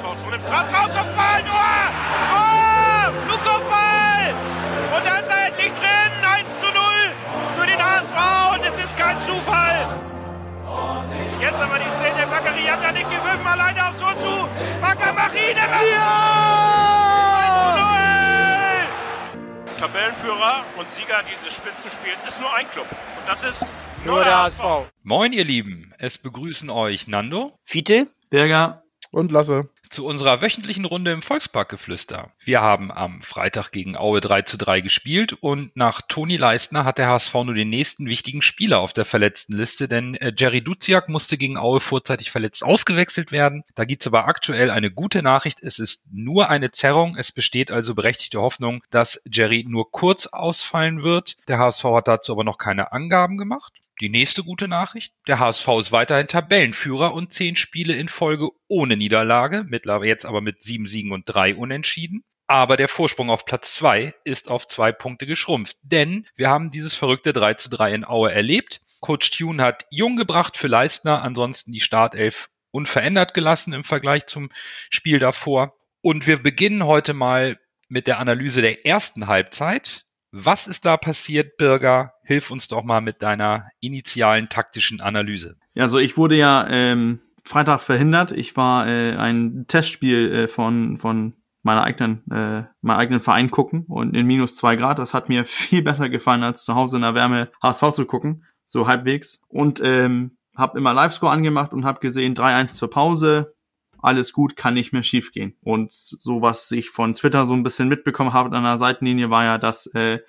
HSV schon im Strafraum, Kopfball, Tor! Tor! Flugkopfball! Und da ist er endlich drin, 1 zu 0 für den HSV und es ist kein Zufall. Jetzt aber die Szene, Bakary hat ja nicht gewürfen, alleine aufs Tor zu. Bakker, mach ihn, ja! 1 zu 0! Tabellenführer und Sieger dieses Spitzenspiels ist nur ein Club. Und das ist nur der HSV. Moin, ihr Lieben. Es begrüßen euch Nando, Fiete, Berger und Lasse. Zu unserer wöchentlichen Runde im Volksparkgeflüster. Wir haben am Freitag gegen Aue 3 zu 3 gespielt und nach Toni Leistner hat der HSV nur den nächsten wichtigen Spieler auf der verletzten Liste, denn äh, Jerry Duziak musste gegen Aue vorzeitig verletzt ausgewechselt werden. Da gibt's aber aktuell eine gute Nachricht. Es ist nur eine Zerrung. Es besteht also berechtigte Hoffnung, dass Jerry nur kurz ausfallen wird. Der HSV hat dazu aber noch keine Angaben gemacht. Die nächste gute Nachricht. Der HSV ist weiterhin Tabellenführer und zehn Spiele in Folge ohne Niederlage. Mittlerweile jetzt aber mit sieben Siegen und drei Unentschieden. Aber der Vorsprung auf Platz zwei ist auf zwei Punkte geschrumpft. Denn wir haben dieses verrückte 3 zu 3 in Aue erlebt. Coach Tune hat Jung gebracht für Leistner, ansonsten die Startelf unverändert gelassen im Vergleich zum Spiel davor. Und wir beginnen heute mal mit der Analyse der ersten Halbzeit. Was ist da passiert, Birger? Hilf uns doch mal mit deiner initialen taktischen Analyse. Ja, also ich wurde ja ähm, Freitag verhindert. Ich war äh, ein Testspiel äh, von von meiner eigenen äh, meinem eigenen Verein gucken und in minus zwei Grad. Das hat mir viel besser gefallen als zu Hause in der Wärme HSV zu gucken, so halbwegs. Und ähm, habe immer Livescore angemacht und habe gesehen 3-1 zur Pause. Alles gut, kann nicht mehr schiefgehen. Und so was ich von Twitter so ein bisschen mitbekommen habe an der Seitenlinie war ja, dass äh,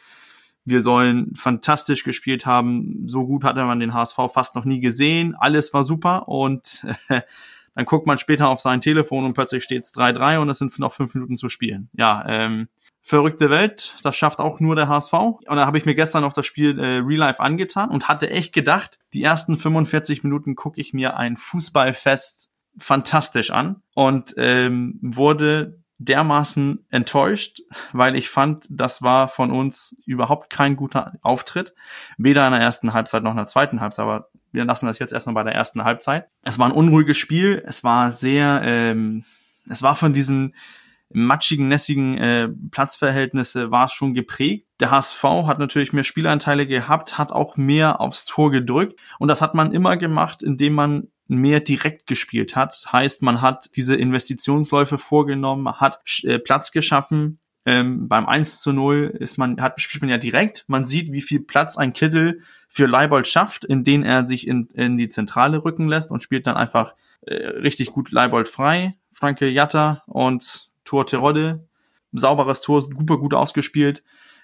wir sollen fantastisch gespielt haben. So gut hatte man den HSV fast noch nie gesehen. Alles war super und dann guckt man später auf sein Telefon und plötzlich steht's 3-3 und es sind noch fünf Minuten zu spielen. Ja, ähm, verrückte Welt. Das schafft auch nur der HSV. Und da habe ich mir gestern noch das Spiel äh, Real Life angetan und hatte echt gedacht, die ersten 45 Minuten gucke ich mir ein Fußballfest fantastisch an und ähm, wurde dermaßen enttäuscht, weil ich fand, das war von uns überhaupt kein guter Auftritt. Weder in der ersten Halbzeit noch in der zweiten Halbzeit, aber wir lassen das jetzt erstmal bei der ersten Halbzeit. Es war ein unruhiges Spiel, es war sehr, ähm, es war von diesen matschigen, nässigen äh, Platzverhältnisse war es schon geprägt. Der HSV hat natürlich mehr Spielanteile gehabt, hat auch mehr aufs Tor gedrückt und das hat man immer gemacht, indem man mehr direkt gespielt hat. Heißt, man hat diese Investitionsläufe vorgenommen, hat äh, Platz geschaffen. Ähm, beim 1 zu 0 ist man, hat, spielt man ja direkt. Man sieht, wie viel Platz ein Kittel für Leibold schafft, in den er sich in, in die Zentrale rücken lässt und spielt dann einfach äh, richtig gut Leibold frei. Franke Jatta und Tor Terodde. Sauberes Tor, super gut ausgespielt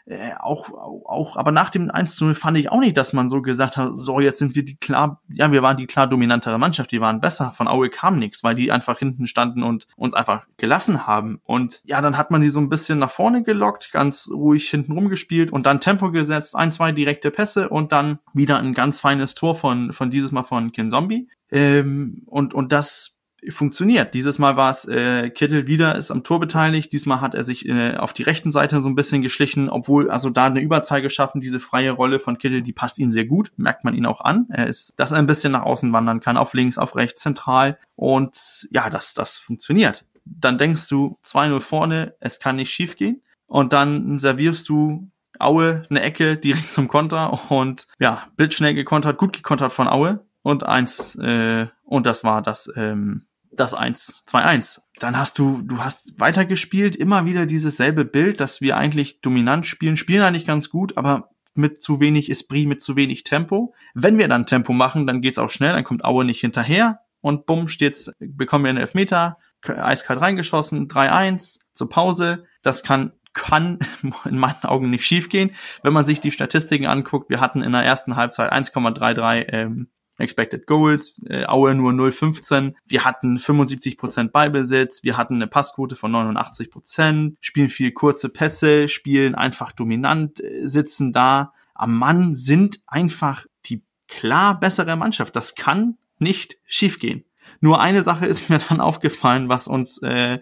äh, auch, auch, aber nach dem 1 zu 0 fand ich auch nicht, dass man so gesagt hat, so, jetzt sind wir die klar, ja, wir waren die klar dominantere Mannschaft, die waren besser. Von Aue kam nichts, weil die einfach hinten standen und uns einfach gelassen haben. Und ja, dann hat man die so ein bisschen nach vorne gelockt, ganz ruhig hinten rumgespielt und dann Tempo gesetzt, ein, zwei direkte Pässe und dann wieder ein ganz feines Tor von, von dieses Mal von Ken Zombie. Ähm, und, und das funktioniert. Dieses Mal war es äh, Kittel wieder ist am Tor beteiligt. Diesmal hat er sich äh, auf die rechten Seite so ein bisschen geschlichen, obwohl also da eine Überzahl geschaffen. Diese freie Rolle von Kittel, die passt ihm sehr gut, merkt man ihn auch an. Er ist, dass er ein bisschen nach außen wandern kann, auf links, auf rechts, zentral und ja, das das funktioniert. Dann denkst du 2-0 vorne, es kann nicht schiefgehen und dann servierst du Aue eine Ecke direkt zum Konter und ja, blitzschnell gekontert, gut gekontert von Aue und eins äh, und das war das ähm, das 1, 2-1. Dann hast du, du hast weitergespielt, immer wieder dieses selbe Bild, dass wir eigentlich dominant spielen, spielen eigentlich ganz gut, aber mit zu wenig Esprit, mit zu wenig Tempo. Wenn wir dann Tempo machen, dann geht's auch schnell, dann kommt Aue nicht hinterher und bumm, steht's, bekommen wir einen Elfmeter, eiskalt reingeschossen, 3-1 zur Pause. Das kann kann in meinen Augen nicht schiefgehen. Wenn man sich die Statistiken anguckt, wir hatten in der ersten Halbzeit 1,33 ähm, Expected Goals, äh, Aue nur 0,15. Wir hatten 75% Ballbesitz, wir hatten eine Passquote von 89%, spielen viel kurze Pässe, spielen einfach dominant, äh, sitzen da am Mann, sind einfach die klar bessere Mannschaft. Das kann nicht schiefgehen. Nur eine Sache ist mir dann aufgefallen, was uns äh,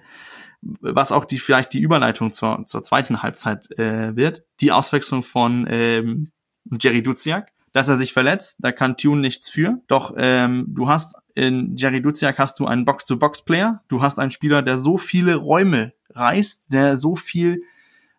was auch die vielleicht die Überleitung zur, zur zweiten Halbzeit äh, wird, die Auswechslung von ähm, Jerry Duziak dass er sich verletzt, da kann Tune nichts für. Doch ähm, du hast in Jerry Duziak hast du einen Box-to-Box-Player, du hast einen Spieler, der so viele Räume reißt, der so viel,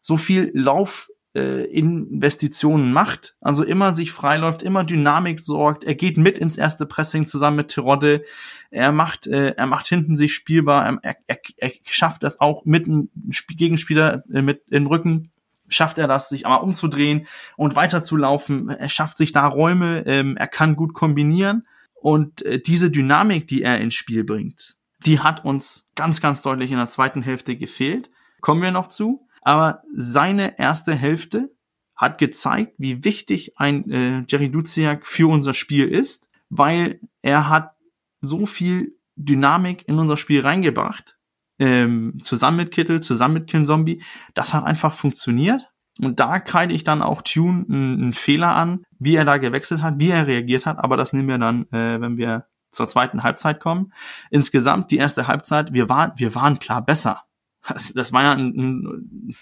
so viel Lauf äh, Investitionen macht, also immer sich freiläuft, immer Dynamik sorgt, er geht mit ins erste Pressing zusammen mit Terodde, er macht, äh, er macht hinten sich spielbar, er, er, er schafft das auch mit einem Gegenspieler äh, mit im Rücken schafft er das, sich einmal umzudrehen und weiterzulaufen. Er schafft sich da Räume, ähm, er kann gut kombinieren. Und äh, diese Dynamik, die er ins Spiel bringt, die hat uns ganz, ganz deutlich in der zweiten Hälfte gefehlt. Kommen wir noch zu. Aber seine erste Hälfte hat gezeigt, wie wichtig ein äh, Jerry Duziak für unser Spiel ist, weil er hat so viel Dynamik in unser Spiel reingebracht, ähm, zusammen mit Kittel, zusammen mit Kinzombie. Das hat einfach funktioniert. Und da kreide ich dann auch Tune einen, einen, Fehler an, wie er da gewechselt hat, wie er reagiert hat. Aber das nehmen wir dann, äh, wenn wir zur zweiten Halbzeit kommen. Insgesamt die erste Halbzeit, wir waren, wir waren klar besser. Das, das war ja ein, ein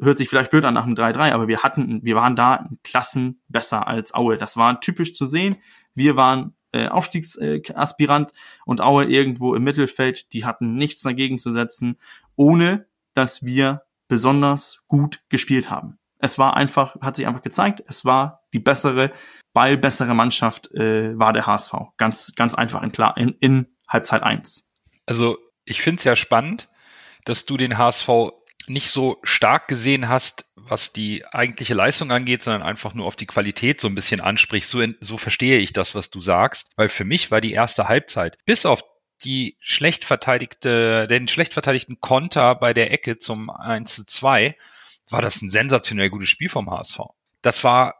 hört sich vielleicht blöd an nach einem 3-3, aber wir hatten, wir waren da Klassen besser als Aue. Das war typisch zu sehen. Wir waren äh, Aufstiegsaspirant und Aue irgendwo im Mittelfeld. Die hatten nichts dagegen zu setzen, ohne dass wir besonders gut gespielt haben. Es war einfach, hat sich einfach gezeigt, es war die bessere, ballbessere Mannschaft äh, war der HSV. Ganz, ganz einfach in, klar, in, in Halbzeit eins. Also ich finde es ja spannend, dass du den HSV nicht so stark gesehen hast, was die eigentliche Leistung angeht, sondern einfach nur auf die Qualität so ein bisschen ansprichst. So, so verstehe ich das, was du sagst. Weil für mich war die erste Halbzeit, bis auf die schlecht verteidigte, den schlecht verteidigten Konter bei der Ecke zum 1 zu 2, war das ein sensationell gutes Spiel vom HSV. Das war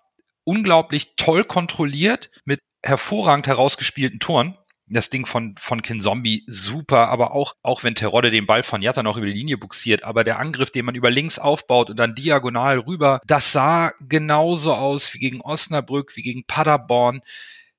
unglaublich toll kontrolliert mit hervorragend herausgespielten Toren das Ding von, von Kinzombie super, aber auch, auch wenn Terodde den Ball von Jatta noch über die Linie buxiert, aber der Angriff, den man über links aufbaut und dann diagonal rüber, das sah genauso aus wie gegen Osnabrück, wie gegen Paderborn.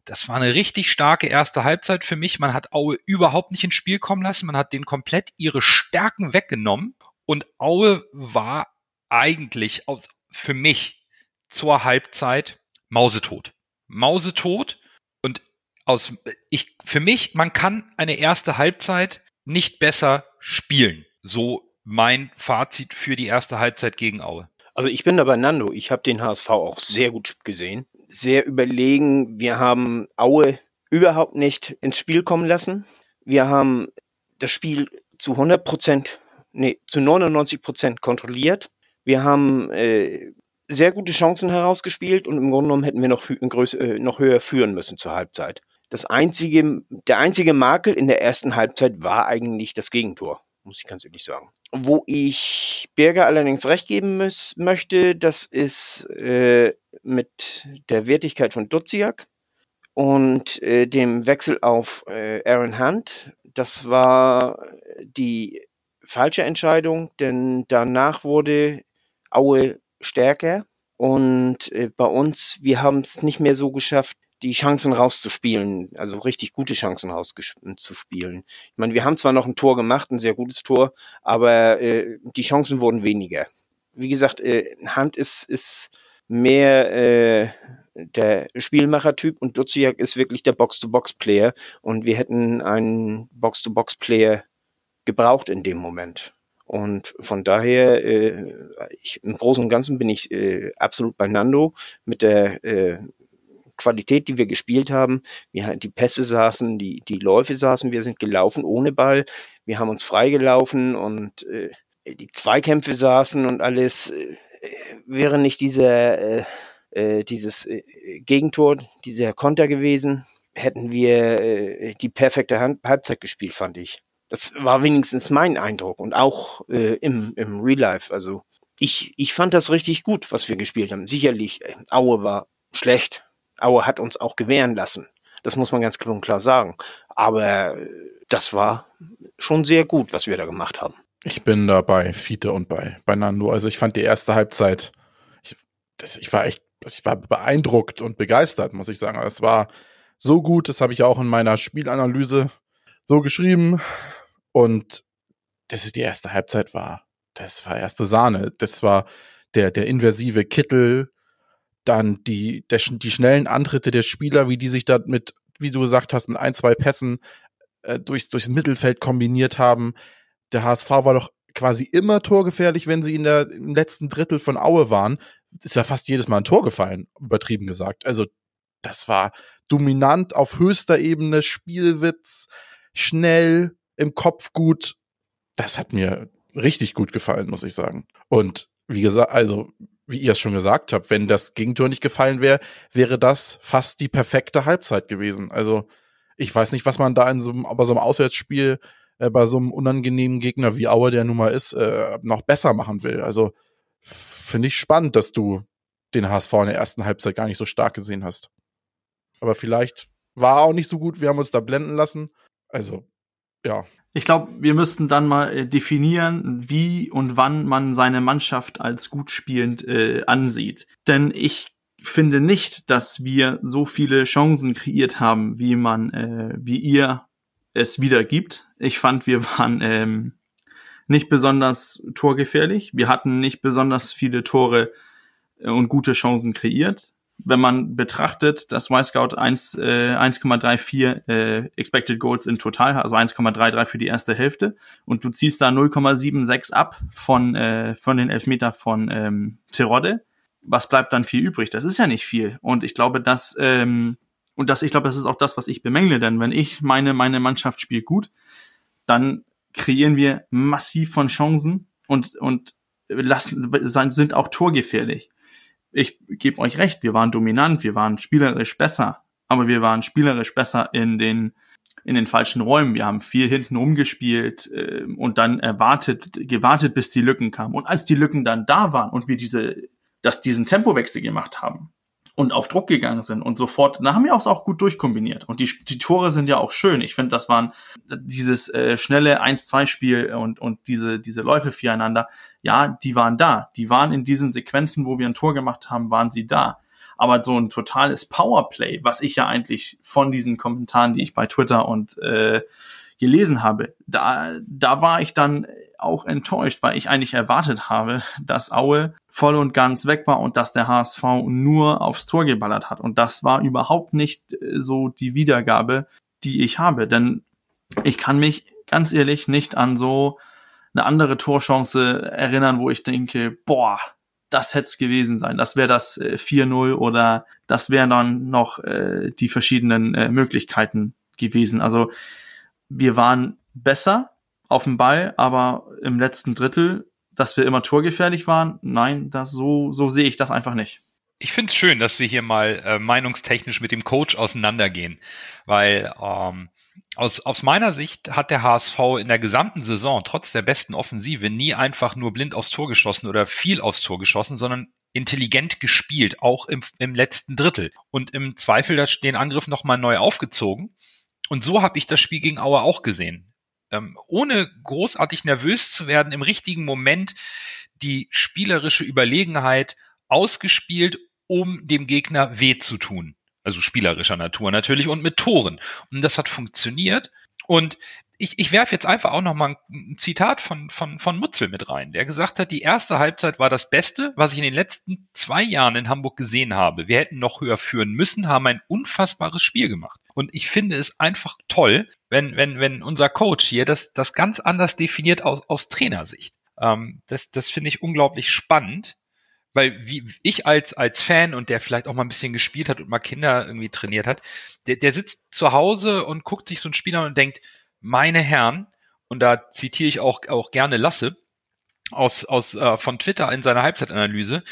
Das war eine richtig starke erste Halbzeit für mich. Man hat Aue überhaupt nicht ins Spiel kommen lassen. Man hat denen komplett ihre Stärken weggenommen. Und Aue war eigentlich aus, für mich zur Halbzeit mausetot. Mausetot aus, ich, für mich, man kann eine erste Halbzeit nicht besser spielen. So mein Fazit für die erste Halbzeit gegen Aue. Also ich bin da bei Nando. Ich habe den HSV auch sehr gut gesehen. Sehr überlegen. Wir haben Aue überhaupt nicht ins Spiel kommen lassen. Wir haben das Spiel zu 100 Prozent, nee, zu 99 Prozent kontrolliert. Wir haben äh, sehr gute Chancen herausgespielt und im Grunde genommen hätten wir noch, äh, noch höher führen müssen zur Halbzeit. Das einzige, der einzige Makel in der ersten Halbzeit war eigentlich das Gegentor, muss ich ganz ehrlich sagen. Wo ich Berger allerdings recht geben muss, möchte, das ist äh, mit der Wertigkeit von Duziak und äh, dem Wechsel auf äh, Aaron Hunt. Das war die falsche Entscheidung, denn danach wurde Aue stärker und äh, bei uns, wir haben es nicht mehr so geschafft, die Chancen rauszuspielen, also richtig gute Chancen rauszuspielen. Ich meine, wir haben zwar noch ein Tor gemacht, ein sehr gutes Tor, aber äh, die Chancen wurden weniger. Wie gesagt, äh, Hand ist, ist mehr äh, der Spielmacher-Typ und Duziak ist wirklich der Box-to-Box-Player und wir hätten einen Box-to-Box-Player gebraucht in dem Moment. Und von daher, äh, ich, im Großen und Ganzen bin ich äh, absolut bei Nando mit der äh, Qualität, die wir gespielt haben. Wir, die Pässe saßen, die, die Läufe saßen, wir sind gelaufen ohne Ball. Wir haben uns freigelaufen und äh, die Zweikämpfe saßen und alles. Äh, wäre nicht dieser, äh, äh, dieses äh, Gegentor, dieser Konter gewesen, hätten wir äh, die perfekte Hand Halbzeit gespielt, fand ich. Das war wenigstens mein Eindruck und auch im, im Real Life. Also ich, ich fand das richtig gut, was wir gespielt haben. Sicherlich, Aue war schlecht, Aue hat uns auch gewähren lassen. Das muss man ganz klar sagen. Aber das war schon sehr gut, was wir da gemacht haben. Ich bin da bei Fiete und bei, bei Nando. Also ich fand die erste Halbzeit, ich, das, ich war echt, ich war beeindruckt und begeistert, muss ich sagen. Es war so gut, das habe ich auch in meiner Spielanalyse so geschrieben. Und das ist die erste Halbzeit war, das war erste Sahne. Das war der, der inversive Kittel, dann die, der, die schnellen Antritte der Spieler, wie die sich da mit, wie du gesagt hast, mit ein, zwei Pässen äh, durchs, durchs Mittelfeld kombiniert haben. Der HSV war doch quasi immer torgefährlich, wenn sie in der, im letzten Drittel von Aue waren. Ist ja fast jedes Mal ein Tor gefallen, übertrieben gesagt. Also, das war dominant auf höchster Ebene, Spielwitz, schnell, im Kopf gut. Das hat mir richtig gut gefallen, muss ich sagen. Und wie gesagt, also wie ihr es schon gesagt habt, wenn das Gegentor nicht gefallen wäre, wäre das fast die perfekte Halbzeit gewesen. Also ich weiß nicht, was man da in so einem, aber so einem Auswärtsspiel äh, bei so einem unangenehmen Gegner wie Aue, der nun mal ist, äh, noch besser machen will. Also finde ich spannend, dass du den HSV in der ersten Halbzeit gar nicht so stark gesehen hast. Aber vielleicht war er auch nicht so gut, wir haben uns da blenden lassen. Also, ja. Ich glaube, wir müssten dann mal äh, definieren, wie und wann man seine Mannschaft als gut spielend äh, ansieht. Denn ich finde nicht, dass wir so viele Chancen kreiert haben, wie man, äh, wie ihr es wiedergibt. Ich fand, wir waren ähm, nicht besonders torgefährlich. Wir hatten nicht besonders viele Tore äh, und gute Chancen kreiert wenn man betrachtet, dass MyScout 1, äh, 1,34 äh, Expected Goals in total, also 1,33 für die erste Hälfte, und du ziehst da 0,76 ab von, äh, von den Elfmeter von ähm, Terodde, was bleibt dann viel übrig? Das ist ja nicht viel. Und ich glaube, dass, ähm, und das, ich glaube, das ist auch das, was ich bemängle, denn wenn ich meine, meine Mannschaft spielt gut, dann kreieren wir massiv von Chancen und, und lassen, sind auch torgefährlich ich gebe euch recht, wir waren dominant, wir waren spielerisch besser, aber wir waren spielerisch besser in den in den falschen Räumen. Wir haben viel hinten rumgespielt äh, und dann erwartet, gewartet, bis die Lücken kamen. Und als die Lücken dann da waren und wir diese, dass diesen Tempowechsel gemacht haben, und auf Druck gegangen sind und sofort, da haben wir auch gut durchkombiniert. Und die, die Tore sind ja auch schön. Ich finde, das waren dieses äh, schnelle 1-2-Spiel und, und diese, diese Läufe füreinander, ja, die waren da. Die waren in diesen Sequenzen, wo wir ein Tor gemacht haben, waren sie da. Aber so ein totales Powerplay, was ich ja eigentlich von diesen Kommentaren, die ich bei Twitter und äh, gelesen habe, da, da war ich dann auch enttäuscht, weil ich eigentlich erwartet habe, dass Aue voll und ganz weg war und dass der HSV nur aufs Tor geballert hat. Und das war überhaupt nicht äh, so die Wiedergabe, die ich habe. Denn ich kann mich ganz ehrlich nicht an so eine andere Torchance erinnern, wo ich denke, boah, das hätte es gewesen sein. Das wäre das äh, 4-0 oder das wären dann noch äh, die verschiedenen äh, Möglichkeiten gewesen. Also wir waren besser auf dem Ball, aber im letzten Drittel, dass wir immer torgefährlich waren, nein, das so, so sehe ich das einfach nicht. Ich finde es schön, dass wir hier mal äh, meinungstechnisch mit dem Coach auseinandergehen, weil ähm, aus, aus meiner Sicht hat der HSV in der gesamten Saison trotz der besten Offensive nie einfach nur blind aufs Tor geschossen oder viel aufs Tor geschossen, sondern intelligent gespielt, auch im, im letzten Drittel und im Zweifel den Angriff nochmal neu aufgezogen. Und so habe ich das Spiel gegen Auer auch gesehen. Ähm, ohne großartig nervös zu werden, im richtigen Moment die spielerische Überlegenheit ausgespielt, um dem Gegner weh zu tun. Also spielerischer Natur natürlich und mit Toren. Und das hat funktioniert. Und ich, ich werfe jetzt einfach auch noch mal ein Zitat von, von, von Mutzel mit rein, der gesagt hat, die erste Halbzeit war das Beste, was ich in den letzten zwei Jahren in Hamburg gesehen habe. Wir hätten noch höher führen müssen, haben ein unfassbares Spiel gemacht. Und ich finde es einfach toll, wenn, wenn, wenn unser Coach hier das, das ganz anders definiert aus, aus Trainersicht. Ähm, das, das finde ich unglaublich spannend, weil wie ich als, als Fan und der vielleicht auch mal ein bisschen gespielt hat und mal Kinder irgendwie trainiert hat, der, der sitzt zu Hause und guckt sich so ein Spieler und denkt, meine Herren, und da zitiere ich auch, auch gerne Lasse, aus, aus äh, von Twitter in seiner Halbzeitanalyse.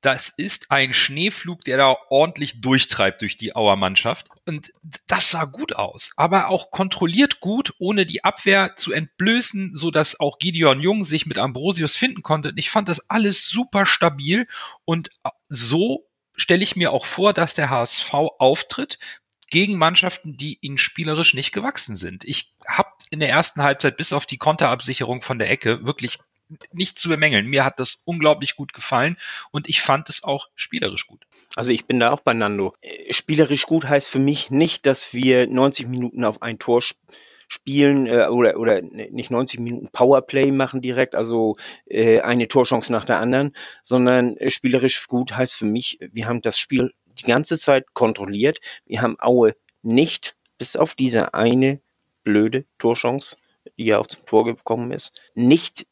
Das ist ein Schneeflug, der da ordentlich durchtreibt durch die Auer Mannschaft. Und das sah gut aus, aber auch kontrolliert gut, ohne die Abwehr zu entblößen, so dass auch Gideon Jung sich mit Ambrosius finden konnte. Und ich fand das alles super stabil und so stelle ich mir auch vor, dass der HSV auftritt, gegen Mannschaften, die ihnen spielerisch nicht gewachsen sind. Ich habe in der ersten Halbzeit bis auf die Konterabsicherung von der Ecke wirklich nichts zu bemängeln. Mir hat das unglaublich gut gefallen und ich fand es auch spielerisch gut. Also ich bin da auch bei Nando. Äh, spielerisch gut heißt für mich nicht, dass wir 90 Minuten auf ein Tor spielen äh, oder, oder nicht 90 Minuten Powerplay machen direkt, also äh, eine Torchance nach der anderen, sondern äh, spielerisch gut heißt für mich, wir haben das Spiel die ganze Zeit kontrolliert. Wir haben Aue nicht, bis auf diese eine blöde Torchance, die ja auch zum Tor gekommen ist, nicht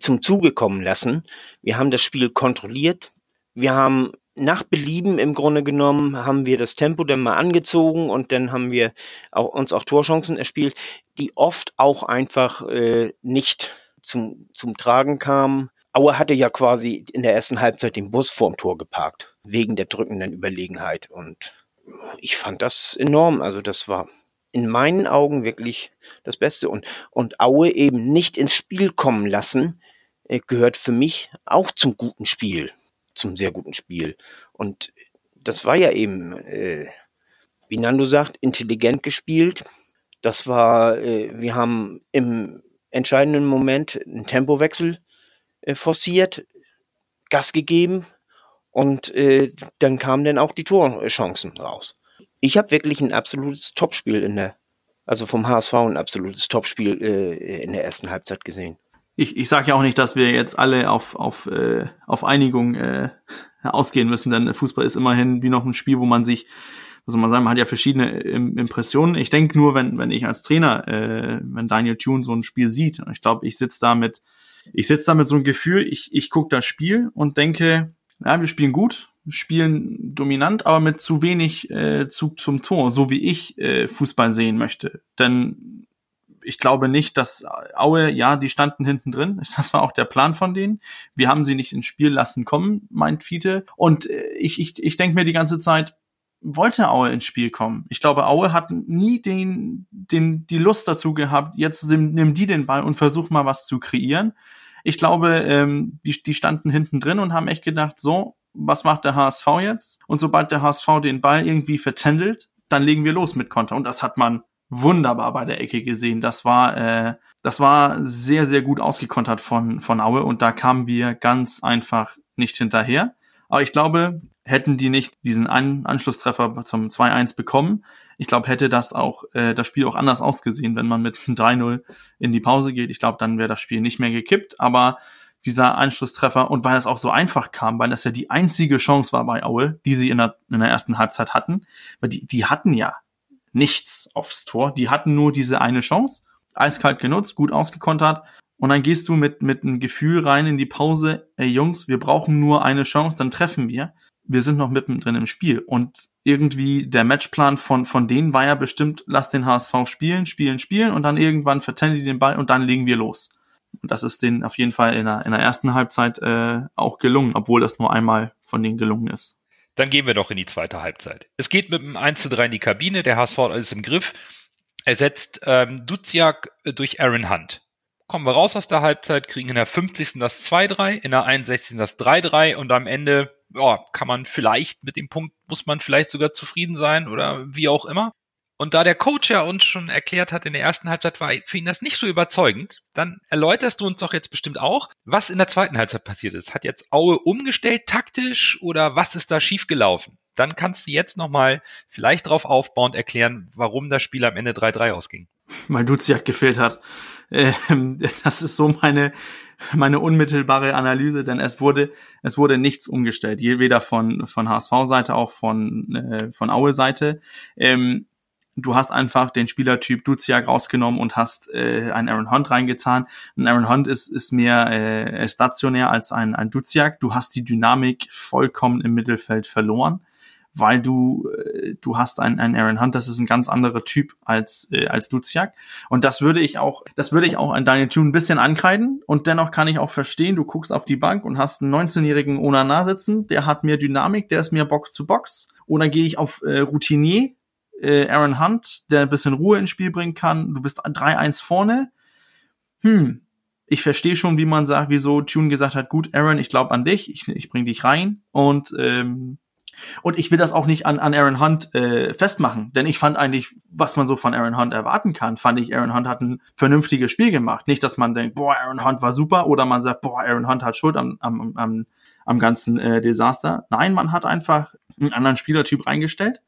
zum Zuge kommen lassen. Wir haben das Spiel kontrolliert. Wir haben nach Belieben im Grunde genommen haben wir das Tempo dann mal angezogen und dann haben wir auch, uns auch Torchancen erspielt, die oft auch einfach äh, nicht zum, zum Tragen kamen. Aue hatte ja quasi in der ersten Halbzeit den Bus vorm Tor geparkt, wegen der drückenden Überlegenheit. Und ich fand das enorm. Also das war in meinen Augen wirklich das Beste. Und, und Aue eben nicht ins Spiel kommen lassen, äh, gehört für mich auch zum guten Spiel zum sehr guten Spiel. Und das war ja eben, äh, wie Nando sagt, intelligent gespielt. Das war, äh, wir haben im entscheidenden Moment einen Tempowechsel äh, forciert, Gas gegeben und äh, dann kamen dann auch die Torchancen raus. Ich habe wirklich ein absolutes Topspiel in der, also vom HSV ein absolutes Topspiel äh, in der ersten Halbzeit gesehen ich, ich sage ja auch nicht, dass wir jetzt alle auf, auf, äh, auf Einigung äh, ausgehen müssen, denn Fußball ist immerhin wie noch ein Spiel, wo man sich, was soll man sagen, man hat ja verschiedene Impressionen. Ich denke nur, wenn, wenn ich als Trainer, äh, wenn Daniel Thune so ein Spiel sieht, ich glaube, ich sitze da mit, ich sitze da mit so einem Gefühl, ich, ich gucke das Spiel und denke, ja, wir spielen gut, spielen dominant, aber mit zu wenig äh, Zug zum Tor, so wie ich äh, Fußball sehen möchte. Denn ich glaube nicht, dass Aue, ja, die standen hinten drin. Das war auch der Plan von denen. Wir haben sie nicht ins Spiel lassen kommen, meint Fiete. Und äh, ich, ich, ich denke mir die ganze Zeit, wollte Aue ins Spiel kommen. Ich glaube, Aue hat nie den, den, die Lust dazu gehabt, jetzt nimm die den Ball und versuch mal was zu kreieren. Ich glaube, ähm, die, die standen hinten drin und haben echt gedacht, so, was macht der HSV jetzt? Und sobald der HSV den Ball irgendwie vertändelt, dann legen wir los mit Konter. Und das hat man wunderbar bei der Ecke gesehen. Das war, äh, das war sehr, sehr gut ausgekontert von, von Aue und da kamen wir ganz einfach nicht hinterher. Aber ich glaube, hätten die nicht diesen An Anschlusstreffer zum 2-1 bekommen, ich glaube, hätte das auch äh, das Spiel auch anders ausgesehen, wenn man mit 3-0 in die Pause geht. Ich glaube, dann wäre das Spiel nicht mehr gekippt. Aber dieser Anschlusstreffer und weil es auch so einfach kam, weil das ja die einzige Chance war bei Aue, die sie in der, in der ersten Halbzeit hatten, weil die, die hatten ja nichts aufs Tor. Die hatten nur diese eine Chance, eiskalt genutzt, gut ausgekontert. Und dann gehst du mit, mit einem Gefühl rein in die Pause, ey Jungs, wir brauchen nur eine Chance, dann treffen wir. Wir sind noch mittendrin im Spiel. Und irgendwie der Matchplan von, von denen war ja bestimmt, lass den HSV spielen, spielen, spielen und dann irgendwann verteilen die den Ball und dann legen wir los. Und das ist denen auf jeden Fall in der, in der ersten Halbzeit äh, auch gelungen, obwohl das nur einmal von denen gelungen ist. Dann gehen wir doch in die zweite Halbzeit. Es geht mit einem 1 zu 3 in die Kabine, der HSV hat alles im Griff. Er setzt ähm, Duziak äh, durch Aaron Hunt. Kommen wir raus aus der Halbzeit, kriegen in der 50. das 2-3, in der 61. das 3-3 und am Ende ja, kann man vielleicht mit dem Punkt, muss man vielleicht sogar zufrieden sein oder wie auch immer. Und da der Coach ja uns schon erklärt hat, in der ersten Halbzeit war für ihn das nicht so überzeugend, dann erläuterst du uns doch jetzt bestimmt auch, was in der zweiten Halbzeit passiert ist. Hat jetzt Aue umgestellt taktisch oder was ist da schiefgelaufen? Dann kannst du jetzt nochmal vielleicht drauf aufbauend erklären, warum das Spiel am Ende 3-3 ausging. Weil Duziak gefehlt hat. Ähm, das ist so meine, meine unmittelbare Analyse, denn es wurde, es wurde nichts umgestellt. Weder von, von HSV-Seite, auch von, äh, von Aue-Seite. Ähm, du hast einfach den Spielertyp Duziak rausgenommen und hast äh, einen Aaron Hunt reingetan. Ein Aaron Hunt ist, ist mehr äh, stationär als ein, ein Duziak. Du hast die Dynamik vollkommen im Mittelfeld verloren, weil du äh, du hast einen, einen Aaron Hunt, das ist ein ganz anderer Typ als äh, als Duziak. Und das würde ich auch, das würde ich auch an Daniel Thune ein bisschen ankreiden. Und dennoch kann ich auch verstehen, du guckst auf die Bank und hast einen 19-jährigen Onana sitzen, der hat mehr Dynamik, der ist mehr Box zu Box. Oder gehe ich auf äh, Routinier, äh, Aaron Hunt, der ein bisschen Ruhe ins Spiel bringen kann. Du bist 3-1 vorne. Hm, ich verstehe schon, wie man sagt, wieso Tune gesagt hat, gut, Aaron, ich glaube an dich, ich, ich bring dich rein und ähm, und ich will das auch nicht an, an Aaron Hunt äh, festmachen, denn ich fand eigentlich, was man so von Aaron Hunt erwarten kann, fand ich, Aaron Hunt hat ein vernünftiges Spiel gemacht. Nicht, dass man denkt, boah, Aaron Hunt war super, oder man sagt, boah, Aaron Hunt hat Schuld am, am, am, am ganzen äh, Desaster. Nein, man hat einfach einen anderen Spielertyp reingestellt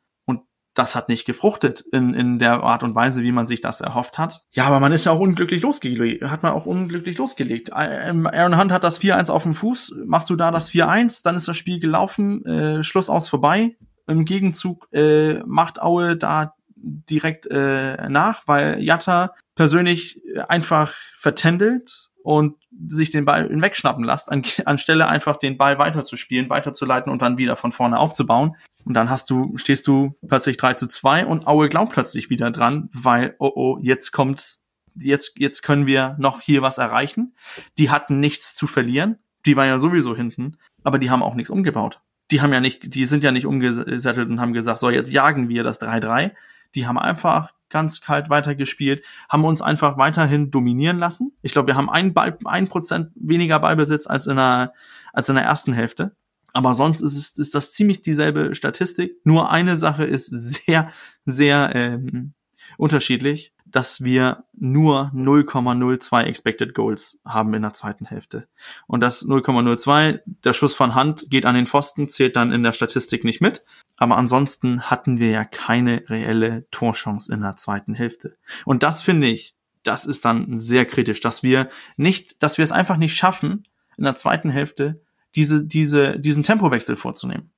das hat nicht gefruchtet in, in der Art und Weise, wie man sich das erhofft hat. Ja, aber man ist ja auch unglücklich losgelegt, hat man auch unglücklich losgelegt. Ähm, Aaron Hunt hat das 4-1 auf dem Fuß, machst du da das 4-1, dann ist das Spiel gelaufen, äh, Schluss aus vorbei. Im Gegenzug äh, macht Aue da direkt äh, nach, weil Jatta persönlich einfach vertändelt und sich den Ball wegschnappen lässt, an, anstelle einfach den Ball weiterzuspielen, weiterzuleiten und dann wieder von vorne aufzubauen. Und dann hast du, stehst du plötzlich 3 zu 2 und Aue glaubt plötzlich wieder dran, weil, oh oh, jetzt kommt, jetzt, jetzt können wir noch hier was erreichen. Die hatten nichts zu verlieren. Die waren ja sowieso hinten, aber die haben auch nichts umgebaut. Die haben ja nicht, die sind ja nicht umgesettelt und haben gesagt, so, jetzt jagen wir das 3-3. Die haben einfach ganz kalt weitergespielt, haben uns einfach weiterhin dominieren lassen. Ich glaube, wir haben ein, Ball, ein Prozent weniger Ballbesitz als in der, als in der ersten Hälfte. Aber sonst ist es ist das ziemlich dieselbe Statistik. Nur eine Sache ist sehr, sehr ähm, unterschiedlich, dass wir nur 0,02 Expected Goals haben in der zweiten Hälfte. Und das 0,02, der Schuss von Hand geht an den Pfosten, zählt dann in der Statistik nicht mit. Aber ansonsten hatten wir ja keine reelle Torchance in der zweiten Hälfte. Und das finde ich, das ist dann sehr kritisch, dass wir nicht, dass wir es einfach nicht schaffen, in der zweiten Hälfte diese, diese, diesen Tempowechsel vorzunehmen.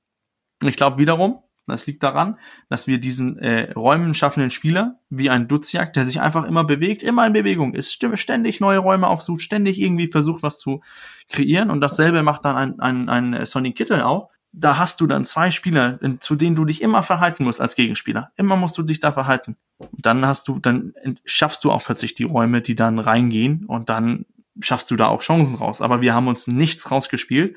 Und ich glaube wiederum, das liegt daran, dass wir diesen äh, Räumen schaffenden Spieler, wie ein Duziak, der sich einfach immer bewegt, immer in Bewegung ist, ständig neue Räume aufsucht, ständig irgendwie versucht, was zu kreieren. Und dasselbe macht dann ein, ein, ein Sonny Kittel auch. Da hast du dann zwei Spieler, zu denen du dich immer verhalten musst als Gegenspieler. Immer musst du dich da verhalten. Und dann hast du, dann schaffst du auch plötzlich die Räume, die dann reingehen und dann schaffst du da auch Chancen raus. Aber wir haben uns nichts rausgespielt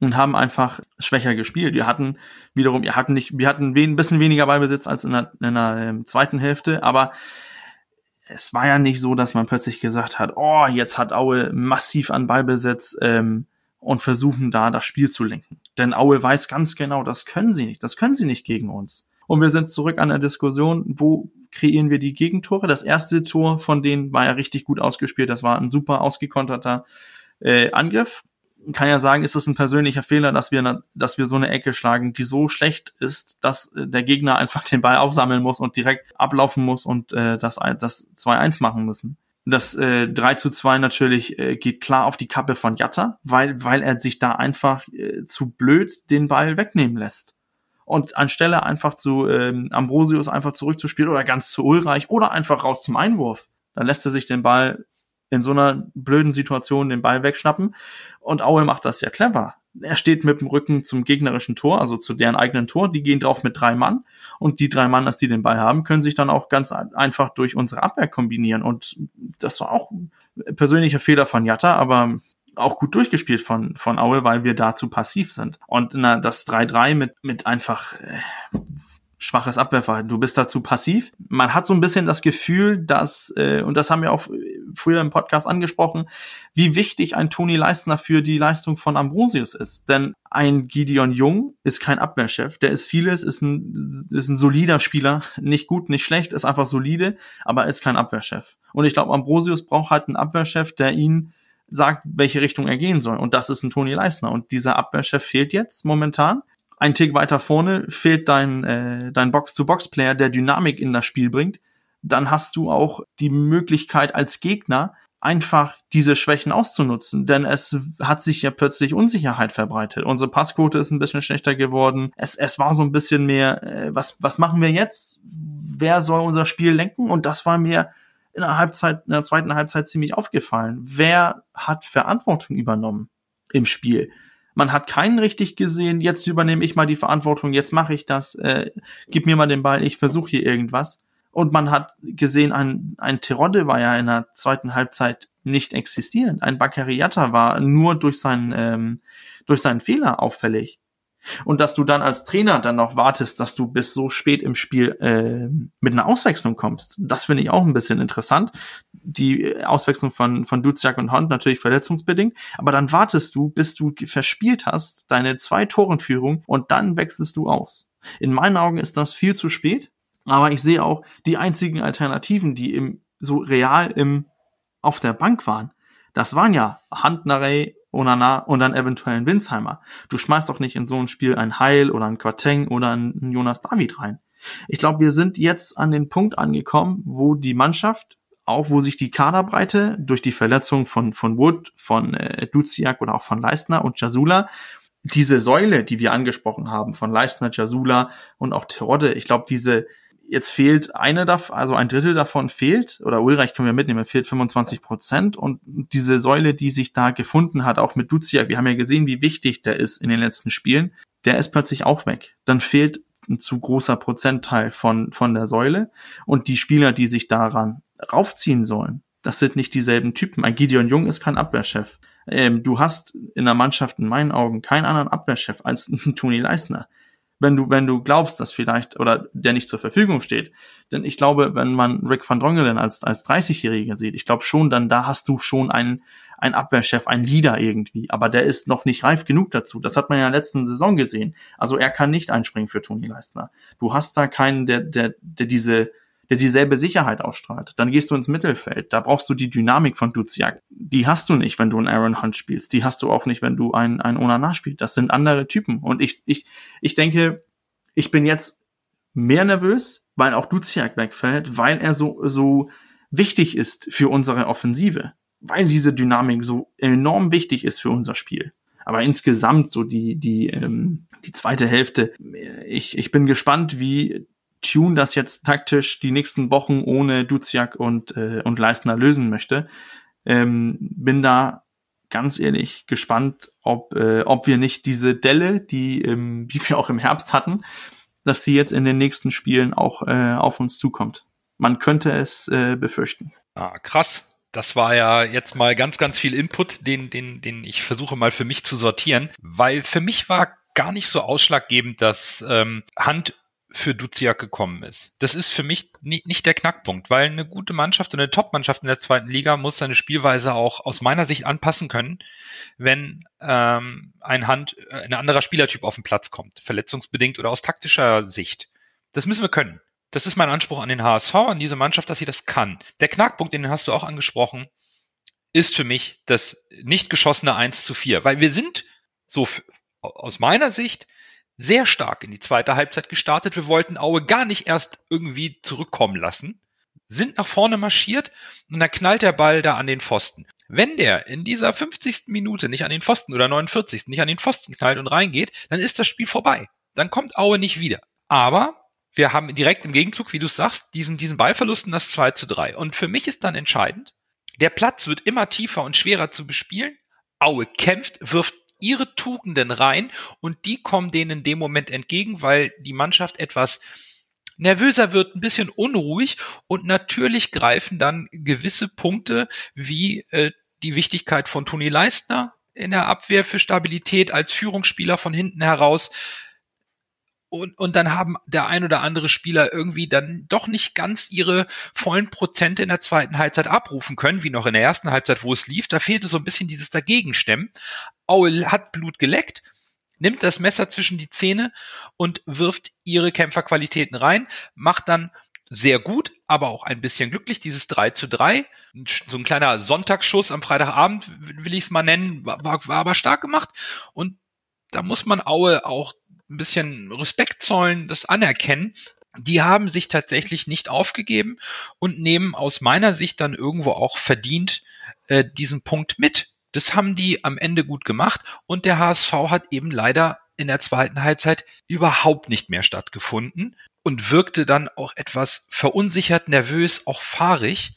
und haben einfach schwächer gespielt. Wir hatten wiederum, wir hatten nicht, wir hatten ein bisschen weniger Ballbesitz als in der, in der ähm, zweiten Hälfte, aber es war ja nicht so, dass man plötzlich gesagt hat, oh, jetzt hat Aue massiv an Ballbesitz ähm, und versuchen da das Spiel zu lenken. Denn Aue weiß ganz genau, das können sie nicht, das können sie nicht gegen uns. Und wir sind zurück an der Diskussion, wo kreieren wir die Gegentore. Das erste Tor von denen war ja richtig gut ausgespielt. Das war ein super ausgekonterter äh, Angriff. Kann ja sagen, ist es ein persönlicher Fehler, dass wir, dass wir so eine Ecke schlagen, die so schlecht ist, dass äh, der Gegner einfach den Ball aufsammeln muss und direkt ablaufen muss und äh, das, das 2-1 machen müssen. Das äh, 3 zu 2 natürlich äh, geht klar auf die Kappe von Jatta, weil, weil er sich da einfach äh, zu blöd den Ball wegnehmen lässt und anstelle einfach zu ähm, Ambrosius einfach zurückzuspielen oder ganz zu Ulreich oder einfach raus zum Einwurf, dann lässt er sich den Ball in so einer blöden Situation den Ball wegschnappen und Aue macht das ja clever. Er steht mit dem Rücken zum gegnerischen Tor, also zu deren eigenen Tor. Die gehen drauf mit drei Mann und die drei Mann, dass die den Ball haben, können sich dann auch ganz einfach durch unsere Abwehr kombinieren. Und das war auch ein persönlicher Fehler von Jatta, aber auch gut durchgespielt von, von Aue, weil wir dazu passiv sind. Und na, das 3-3 mit, mit einfach äh, schwaches Abwehrverhalten. Du bist dazu passiv. Man hat so ein bisschen das Gefühl, dass, äh, und das haben wir auch früher im Podcast angesprochen, wie wichtig ein Toni Leistner für die Leistung von Ambrosius ist. Denn ein Gideon Jung ist kein Abwehrchef. Der ist vieles, ist ein, ist ein solider Spieler. Nicht gut, nicht schlecht, ist einfach solide, aber ist kein Abwehrchef. Und ich glaube, Ambrosius braucht halt einen Abwehrchef, der ihn sagt, welche Richtung er gehen soll. Und das ist ein Toni Leisner. Und dieser Abwehrchef fehlt jetzt momentan. Ein Tick weiter vorne fehlt dein, äh, dein Box-to-Box-Player, der Dynamik in das Spiel bringt. Dann hast du auch die Möglichkeit als Gegner einfach diese Schwächen auszunutzen, denn es hat sich ja plötzlich Unsicherheit verbreitet. Unsere Passquote ist ein bisschen schlechter geworden. Es, es war so ein bisschen mehr, äh, was, was machen wir jetzt? Wer soll unser Spiel lenken? Und das war mir in der Halbzeit, in der zweiten Halbzeit ziemlich aufgefallen. Wer hat Verantwortung übernommen im Spiel? Man hat keinen richtig gesehen, jetzt übernehme ich mal die Verantwortung, jetzt mache ich das, äh, gib mir mal den Ball, ich versuche hier irgendwas. Und man hat gesehen, ein, ein Terodde war ja in der zweiten Halbzeit nicht existierend. Ein Baccariata war nur durch seinen, ähm, durch seinen Fehler auffällig. Und dass du dann als Trainer dann noch wartest, dass du bis so spät im Spiel äh, mit einer Auswechslung kommst, das finde ich auch ein bisschen interessant. Die Auswechslung von, von Duziak und Hond natürlich verletzungsbedingt, aber dann wartest du, bis du verspielt hast, deine zwei Torenführung und dann wechselst du aus. In meinen Augen ist das viel zu spät, aber ich sehe auch die einzigen Alternativen, die im so real im auf der Bank waren. Das waren ja Handnarey Onana und dann eventuell ein Winsheimer. Du schmeißt doch nicht in so ein Spiel ein Heil oder ein Quateng oder ein Jonas David rein. Ich glaube, wir sind jetzt an den Punkt angekommen, wo die Mannschaft, auch wo sich die Kaderbreite durch die Verletzung von, von Wood, von äh, Duziak oder auch von Leistner und Jasula, diese Säule, die wir angesprochen haben, von Leistner, Jasula und auch Terodde, ich glaube, diese, jetzt fehlt eine davon, also ein Drittel davon fehlt, oder Ulreich können wir mitnehmen, fehlt 25 Prozent und diese Säule, die sich da gefunden hat, auch mit Duziak, wir haben ja gesehen, wie wichtig der ist in den letzten Spielen, der ist plötzlich auch weg. Dann fehlt ein zu großer Prozentteil von, von der Säule und die Spieler, die sich daran raufziehen sollen, das sind nicht dieselben Typen. Ein Gideon Jung ist kein Abwehrchef. Ähm, du hast in der Mannschaft in meinen Augen keinen anderen Abwehrchef als Toni Leisner wenn du, wenn du glaubst, dass vielleicht, oder der nicht zur Verfügung steht. Denn ich glaube, wenn man Rick van Drongelen als, als 30-Jähriger sieht, ich glaube schon, dann da hast du schon einen, einen Abwehrchef, einen Leader irgendwie. Aber der ist noch nicht reif genug dazu. Das hat man ja in der letzten Saison gesehen. Also er kann nicht einspringen für Toni Leistner. Du hast da keinen, der, der, der diese, der dieselbe Sicherheit ausstrahlt. Dann gehst du ins Mittelfeld. Da brauchst du die Dynamik von Duziak. Die hast du nicht, wenn du einen Aaron Hunt spielst. Die hast du auch nicht, wenn du einen, einen Onana spielst. Das sind andere Typen. Und ich, ich, ich denke, ich bin jetzt mehr nervös, weil auch Duziak wegfällt, weil er so, so wichtig ist für unsere Offensive. Weil diese Dynamik so enorm wichtig ist für unser Spiel. Aber insgesamt so die, die, ähm, die zweite Hälfte, ich, ich bin gespannt, wie Tune das jetzt taktisch die nächsten Wochen ohne Duziak und, äh, und Leistner lösen möchte. Ähm, bin da ganz ehrlich gespannt, ob, äh, ob wir nicht diese Delle, die, ähm, die wir auch im Herbst hatten, dass die jetzt in den nächsten Spielen auch äh, auf uns zukommt. Man könnte es äh, befürchten. Ah, krass. Das war ja jetzt mal ganz, ganz viel Input, den, den, den ich versuche mal für mich zu sortieren, weil für mich war gar nicht so ausschlaggebend, dass ähm, Hand für Duziak gekommen ist. Das ist für mich nicht, nicht der Knackpunkt, weil eine gute Mannschaft und eine Top-Mannschaft in der zweiten Liga muss seine Spielweise auch aus meiner Sicht anpassen können, wenn ähm, ein Hand, äh, ein anderer Spielertyp auf den Platz kommt, verletzungsbedingt oder aus taktischer Sicht. Das müssen wir können. Das ist mein Anspruch an den HSV, an diese Mannschaft, dass sie das kann. Der Knackpunkt, den hast du auch angesprochen, ist für mich das nicht geschossene 1 zu 4, weil wir sind so aus meiner Sicht sehr stark in die zweite Halbzeit gestartet. Wir wollten Aue gar nicht erst irgendwie zurückkommen lassen, sind nach vorne marschiert und dann knallt der Ball da an den Pfosten. Wenn der in dieser 50. Minute nicht an den Pfosten oder 49. nicht an den Pfosten knallt und reingeht, dann ist das Spiel vorbei. Dann kommt Aue nicht wieder. Aber wir haben direkt im Gegenzug, wie du sagst, diesen, diesen Ballverlusten das 2 zu 3. Und für mich ist dann entscheidend, der Platz wird immer tiefer und schwerer zu bespielen. Aue kämpft, wirft ihre Tugenden rein und die kommen denen in dem Moment entgegen, weil die Mannschaft etwas nervöser wird, ein bisschen unruhig und natürlich greifen dann gewisse Punkte wie äh, die Wichtigkeit von Toni Leistner in der Abwehr für Stabilität als Führungsspieler von hinten heraus, und, und dann haben der ein oder andere Spieler irgendwie dann doch nicht ganz ihre vollen Prozente in der zweiten Halbzeit abrufen können, wie noch in der ersten Halbzeit, wo es lief. Da fehlte so ein bisschen dieses Dagegenstemmen. Aue hat Blut geleckt, nimmt das Messer zwischen die Zähne und wirft ihre Kämpferqualitäten rein, macht dann sehr gut, aber auch ein bisschen glücklich, dieses 3 zu 3. So ein kleiner Sonntagsschuss am Freitagabend, will ich es mal nennen, war, war aber stark gemacht. Und da muss man Aue auch ein bisschen Respekt zollen, das anerkennen. Die haben sich tatsächlich nicht aufgegeben und nehmen aus meiner Sicht dann irgendwo auch verdient äh, diesen Punkt mit. Das haben die am Ende gut gemacht und der HSV hat eben leider in der zweiten Halbzeit überhaupt nicht mehr stattgefunden und wirkte dann auch etwas verunsichert, nervös, auch fahrig.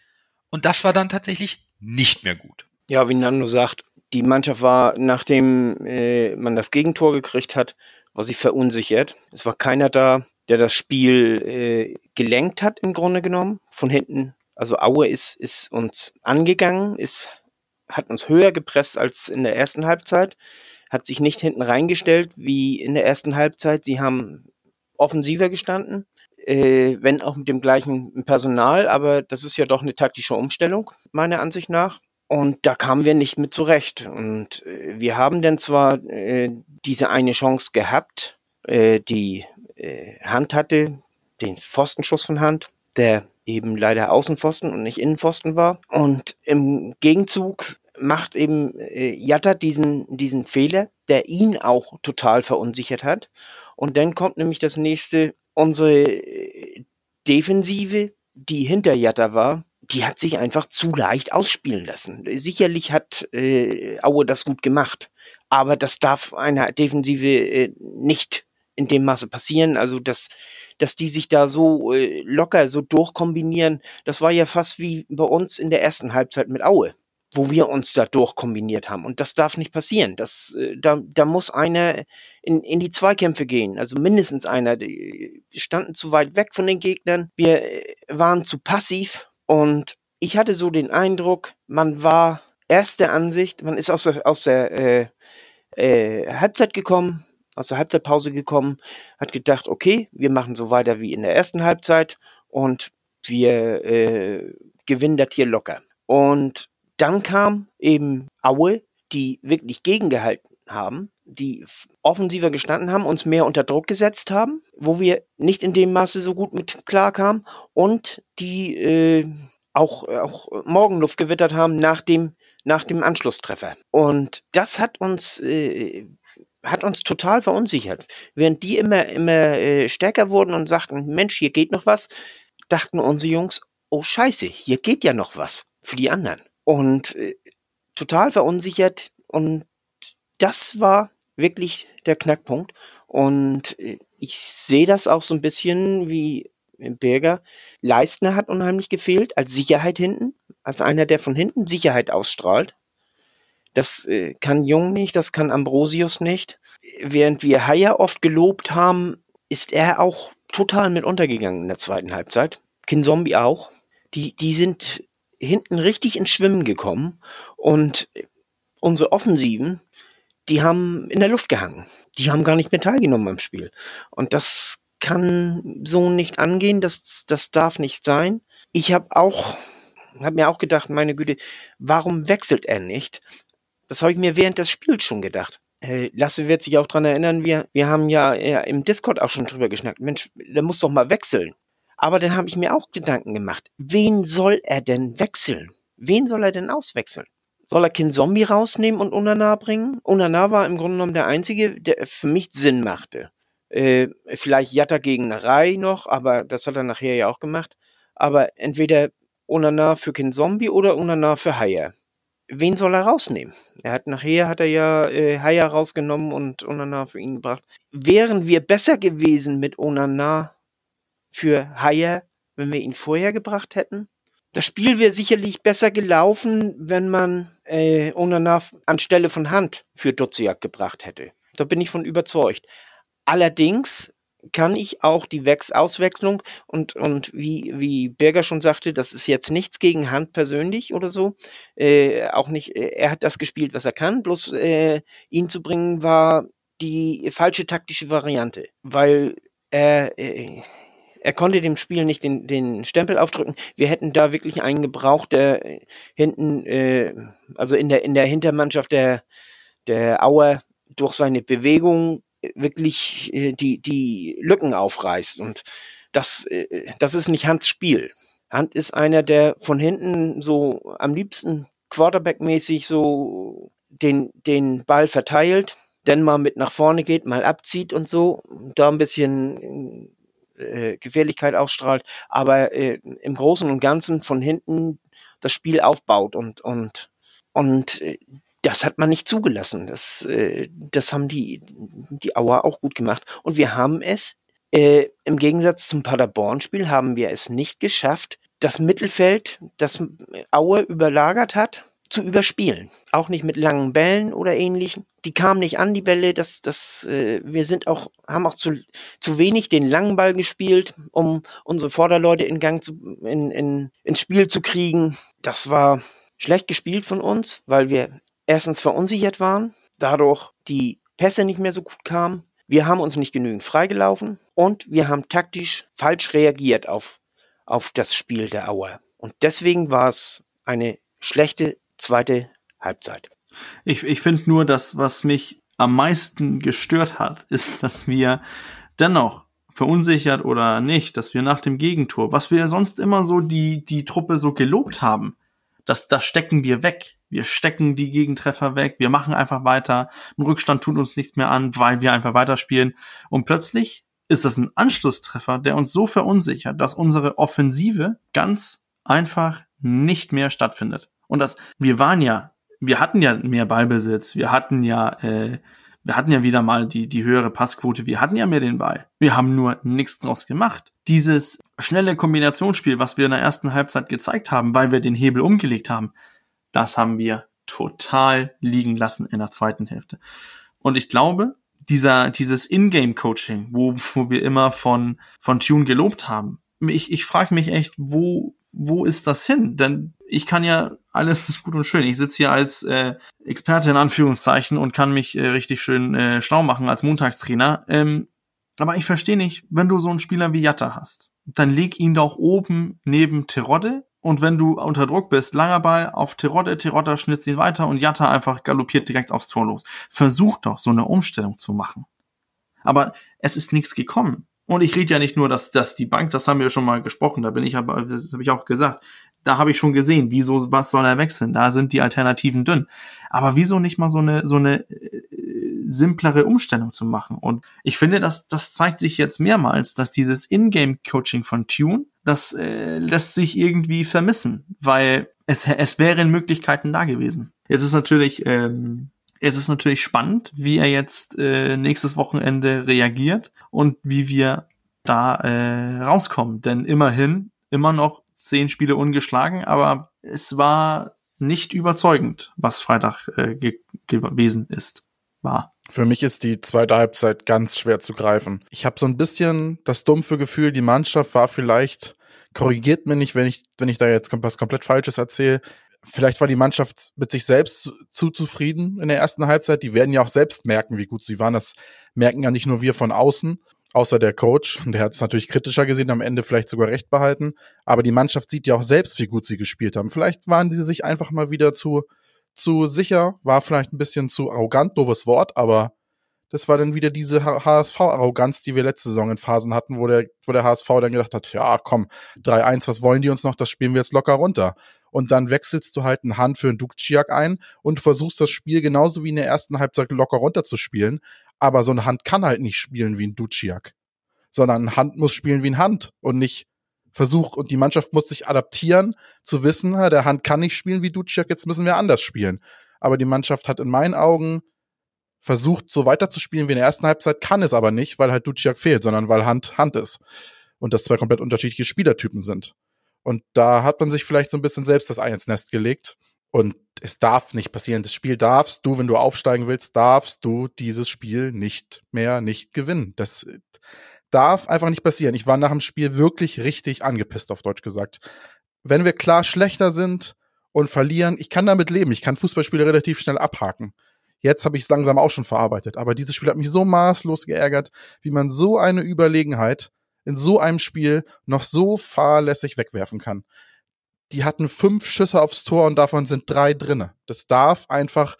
Und das war dann tatsächlich nicht mehr gut. Ja, wie Nando sagt, die Mannschaft war, nachdem äh, man das Gegentor gekriegt hat, war sie verunsichert. Es war keiner da, der das Spiel äh, gelenkt hat im Grunde genommen, von hinten. Also Aue ist, ist uns angegangen, ist, hat uns höher gepresst als in der ersten Halbzeit, hat sich nicht hinten reingestellt wie in der ersten Halbzeit. Sie haben offensiver gestanden, äh, wenn auch mit dem gleichen Personal, aber das ist ja doch eine taktische Umstellung, meiner Ansicht nach. Und da kamen wir nicht mit zurecht. Und äh, wir haben dann zwar äh, diese eine Chance gehabt, äh, die äh, Hand hatte, den Pfostenschuss von Hand, der eben leider Außenpfosten und nicht Innenpfosten war. Und im Gegenzug macht eben äh, Jatta diesen, diesen Fehler, der ihn auch total verunsichert hat. Und dann kommt nämlich das nächste, unsere äh, Defensive, die hinter Jatta war, die hat sich einfach zu leicht ausspielen lassen. Sicherlich hat äh, Aue das gut gemacht, aber das darf einer Defensive äh, nicht in dem Maße passieren. Also dass, dass die sich da so äh, locker so durchkombinieren, das war ja fast wie bei uns in der ersten Halbzeit mit Aue, wo wir uns da durchkombiniert haben. Und das darf nicht passieren. Das, äh, da, da muss einer in, in die Zweikämpfe gehen. Also mindestens einer. Die standen zu weit weg von den Gegnern. Wir äh, waren zu passiv und ich hatte so den Eindruck, man war erste Ansicht, man ist aus der, aus der äh, äh, Halbzeit gekommen, aus der Halbzeitpause gekommen, hat gedacht, okay, wir machen so weiter wie in der ersten Halbzeit und wir äh, gewinnen das hier locker. Und dann kam eben Aue, die wirklich gegengehalten haben, die offensiver gestanden haben, uns mehr unter Druck gesetzt haben, wo wir nicht in dem Maße so gut mit klar kamen und die äh, auch, auch Morgenluft gewittert haben nach dem, nach dem Anschlusstreffer. Und das hat uns, äh, hat uns total verunsichert. Während die immer, immer äh, stärker wurden und sagten, Mensch, hier geht noch was, dachten unsere Jungs, oh Scheiße, hier geht ja noch was für die anderen. Und äh, total verunsichert und das war wirklich der Knackpunkt. Und äh, ich sehe das auch so ein bisschen wie Berger. Leistner hat unheimlich gefehlt als Sicherheit hinten, als einer, der von hinten Sicherheit ausstrahlt. Das äh, kann Jung nicht, das kann Ambrosius nicht. Während wir Haier oft gelobt haben, ist er auch total mit untergegangen in der zweiten Halbzeit. Kinzombie auch. Die, die sind hinten richtig ins Schwimmen gekommen und unsere Offensiven, die haben in der Luft gehangen. Die haben gar nicht mehr teilgenommen am Spiel. Und das kann so nicht angehen. Das, das darf nicht sein. Ich habe auch, habe mir auch gedacht, meine Güte, warum wechselt er nicht? Das habe ich mir während des Spiels schon gedacht. Lasse wird sich auch dran erinnern, wir, wir haben ja im Discord auch schon drüber geschnackt. Mensch, der muss doch mal wechseln. Aber dann habe ich mir auch Gedanken gemacht. Wen soll er denn wechseln? Wen soll er denn auswechseln? Soll er Kin Zombie rausnehmen und Unana bringen? Unana war im Grunde genommen der Einzige, der für mich Sinn machte. Äh, vielleicht Jatta gegen Rai noch, aber das hat er nachher ja auch gemacht. Aber entweder Unana für Kin Zombie oder Unana für Haya. Wen soll er rausnehmen? Er hat nachher hat er ja äh, Haya rausgenommen und Unana für ihn gebracht. Wären wir besser gewesen mit Unana für Haya, wenn wir ihn vorher gebracht hätten? Das Spiel wäre sicherlich besser gelaufen, wenn man äh, Onana anstelle von Hand für Duziak gebracht hätte. Da bin ich von überzeugt. Allerdings kann ich auch die Wex Auswechslung und, und wie, wie Berger schon sagte, das ist jetzt nichts gegen Hand persönlich oder so. Äh, auch nicht, äh, er hat das gespielt, was er kann, bloß äh, ihn zu bringen war die falsche taktische Variante, weil er, äh, er konnte dem Spiel nicht den, den Stempel aufdrücken. Wir hätten da wirklich einen gebraucht, der hinten, äh, also in der, in der Hintermannschaft der, der Auer durch seine Bewegung wirklich äh, die, die Lücken aufreißt. Und das, äh, das ist nicht Hans Spiel. Hand ist einer, der von hinten so am liebsten Quarterback-mäßig so den, den Ball verteilt, dann mal mit nach vorne geht, mal abzieht und so, da ein bisschen äh, Gefährlichkeit ausstrahlt, aber äh, im Großen und Ganzen von hinten das Spiel aufbaut und, und, und äh, das hat man nicht zugelassen. Das, äh, das haben die, die Auer auch gut gemacht. Und wir haben es, äh, im Gegensatz zum Paderborn-Spiel, haben wir es nicht geschafft, das Mittelfeld, das Aue überlagert hat, zu überspielen. Auch nicht mit langen Bällen oder ähnlichen. Die kamen nicht an, die Bälle. Das, das, äh, wir sind auch, haben auch zu, zu wenig den langen Ball gespielt, um unsere Vorderleute in Gang zu, in, in, ins Spiel zu kriegen. Das war schlecht gespielt von uns, weil wir erstens verunsichert waren, dadurch die Pässe nicht mehr so gut kamen. Wir haben uns nicht genügend freigelaufen und wir haben taktisch falsch reagiert auf, auf das Spiel der Auer. Und deswegen war es eine schlechte zweite Halbzeit. Ich, ich finde nur, dass was mich am meisten gestört hat, ist, dass wir dennoch verunsichert oder nicht, dass wir nach dem Gegentor, was wir sonst immer so die, die Truppe so gelobt haben, Das, das stecken wir weg. Wir stecken die Gegentreffer weg. Wir machen einfach weiter. Ein Rückstand tut uns nichts mehr an, weil wir einfach weiterspielen. Und plötzlich ist das ein Anschlusstreffer, der uns so verunsichert, dass unsere Offensive ganz einfach nicht mehr stattfindet. Und das, wir waren ja, wir hatten ja mehr Ballbesitz, wir hatten ja, äh, wir hatten ja wieder mal die, die höhere Passquote, wir hatten ja mehr den Ball. Wir haben nur nichts draus gemacht. Dieses schnelle Kombinationsspiel, was wir in der ersten Halbzeit gezeigt haben, weil wir den Hebel umgelegt haben, das haben wir total liegen lassen in der zweiten Hälfte. Und ich glaube, dieser, dieses Ingame-Coaching, wo, wo wir immer von, von Tune gelobt haben. Ich, ich frage mich echt, wo, wo ist das hin? Denn ich kann ja alles gut und schön. Ich sitze hier als äh, Experte in Anführungszeichen und kann mich äh, richtig schön äh, schlau machen als Montagstrainer. Ähm, aber ich verstehe nicht, wenn du so einen Spieler wie Jatta hast, dann leg ihn doch oben neben Terodde und wenn du unter Druck bist, langer Ball auf Terodde, Terodde schnitzt ihn weiter und Jatta einfach galoppiert direkt aufs Tor los. Versuch doch, so eine Umstellung zu machen. Aber es ist nichts gekommen. Und ich rede ja nicht nur, dass, dass die Bank, das haben wir schon mal gesprochen, da bin ich aber, das habe ich auch gesagt, da habe ich schon gesehen, wieso, was soll er wechseln? Da sind die Alternativen dünn. Aber wieso nicht mal so eine, so eine äh, simplere Umstellung zu machen? Und ich finde, dass das zeigt sich jetzt mehrmals, dass dieses Ingame-Coaching von Tune das äh, lässt sich irgendwie vermissen, weil es, es wären Möglichkeiten da gewesen. Jetzt ist natürlich, ähm, es ist natürlich spannend, wie er jetzt äh, nächstes Wochenende reagiert und wie wir da äh, rauskommen. Denn immerhin immer noch zehn Spiele ungeschlagen, aber es war nicht überzeugend, was Freitag äh, ge gewesen ist, war. Für mich ist die zweite Halbzeit ganz schwer zu greifen. Ich habe so ein bisschen das dumpfe Gefühl, die Mannschaft war vielleicht korrigiert mir nicht, wenn ich, wenn ich da jetzt was komplett Falsches erzähle. Vielleicht war die Mannschaft mit sich selbst zu zufrieden in der ersten Halbzeit. Die werden ja auch selbst merken, wie gut sie waren. Das merken ja nicht nur wir von außen, außer der Coach. Der hat es natürlich kritischer gesehen, am Ende vielleicht sogar recht behalten. Aber die Mannschaft sieht ja auch selbst, wie gut sie gespielt haben. Vielleicht waren sie sich einfach mal wieder zu, zu sicher, war vielleicht ein bisschen zu arrogant, doofes Wort, aber das war dann wieder diese HSV-Arroganz, die wir letzte Saison in Phasen hatten, wo der, wo der HSV dann gedacht hat, ja, komm, 3-1, was wollen die uns noch? Das spielen wir jetzt locker runter. Und dann wechselst du halt einen Hand für einen Dukciak ein und versuchst das Spiel genauso wie in der ersten Halbzeit locker runter zu spielen. Aber so eine Hand kann halt nicht spielen wie ein Duciak. Sondern ein Hand muss spielen wie ein Hand und nicht Versuch. Und die Mannschaft muss sich adaptieren, zu wissen, der Hand kann nicht spielen wie Duciak, jetzt müssen wir anders spielen. Aber die Mannschaft hat in meinen Augen versucht, so weiterzuspielen wie in der ersten Halbzeit, kann es aber nicht, weil halt Duciak fehlt, sondern weil Hand Hand ist. Und das zwei komplett unterschiedliche Spielertypen sind. Und da hat man sich vielleicht so ein bisschen selbst das Ei ins Nest gelegt. Und es darf nicht passieren. Das Spiel darfst du, wenn du aufsteigen willst, darfst du dieses Spiel nicht mehr nicht gewinnen. Das darf einfach nicht passieren. Ich war nach dem Spiel wirklich richtig angepisst, auf Deutsch gesagt. Wenn wir klar schlechter sind und verlieren, ich kann damit leben. Ich kann Fußballspiele relativ schnell abhaken. Jetzt habe ich es langsam auch schon verarbeitet. Aber dieses Spiel hat mich so maßlos geärgert, wie man so eine Überlegenheit in so einem Spiel noch so fahrlässig wegwerfen kann. Die hatten fünf Schüsse aufs Tor und davon sind drei drinne. Das darf einfach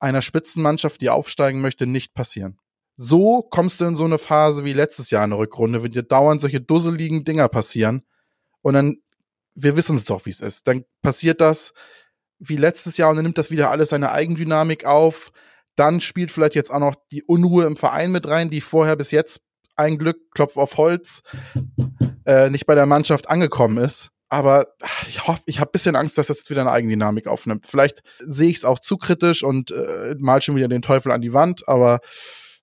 einer Spitzenmannschaft, die aufsteigen möchte, nicht passieren. So kommst du in so eine Phase wie letztes Jahr in der Rückrunde, wenn dir dauernd solche dusseligen Dinger passieren. Und dann, wir wissen es doch, wie es ist. Dann passiert das, wie letztes Jahr und dann nimmt das wieder alles seine Eigendynamik auf. Dann spielt vielleicht jetzt auch noch die Unruhe im Verein mit rein, die vorher bis jetzt ein Glück, Klopf auf Holz, äh, nicht bei der Mannschaft angekommen ist. Aber ich hoffe, ich habe bisschen Angst, dass das jetzt wieder eine Eigendynamik aufnimmt. Vielleicht sehe ich es auch zu kritisch und äh, mal schon wieder den Teufel an die Wand, aber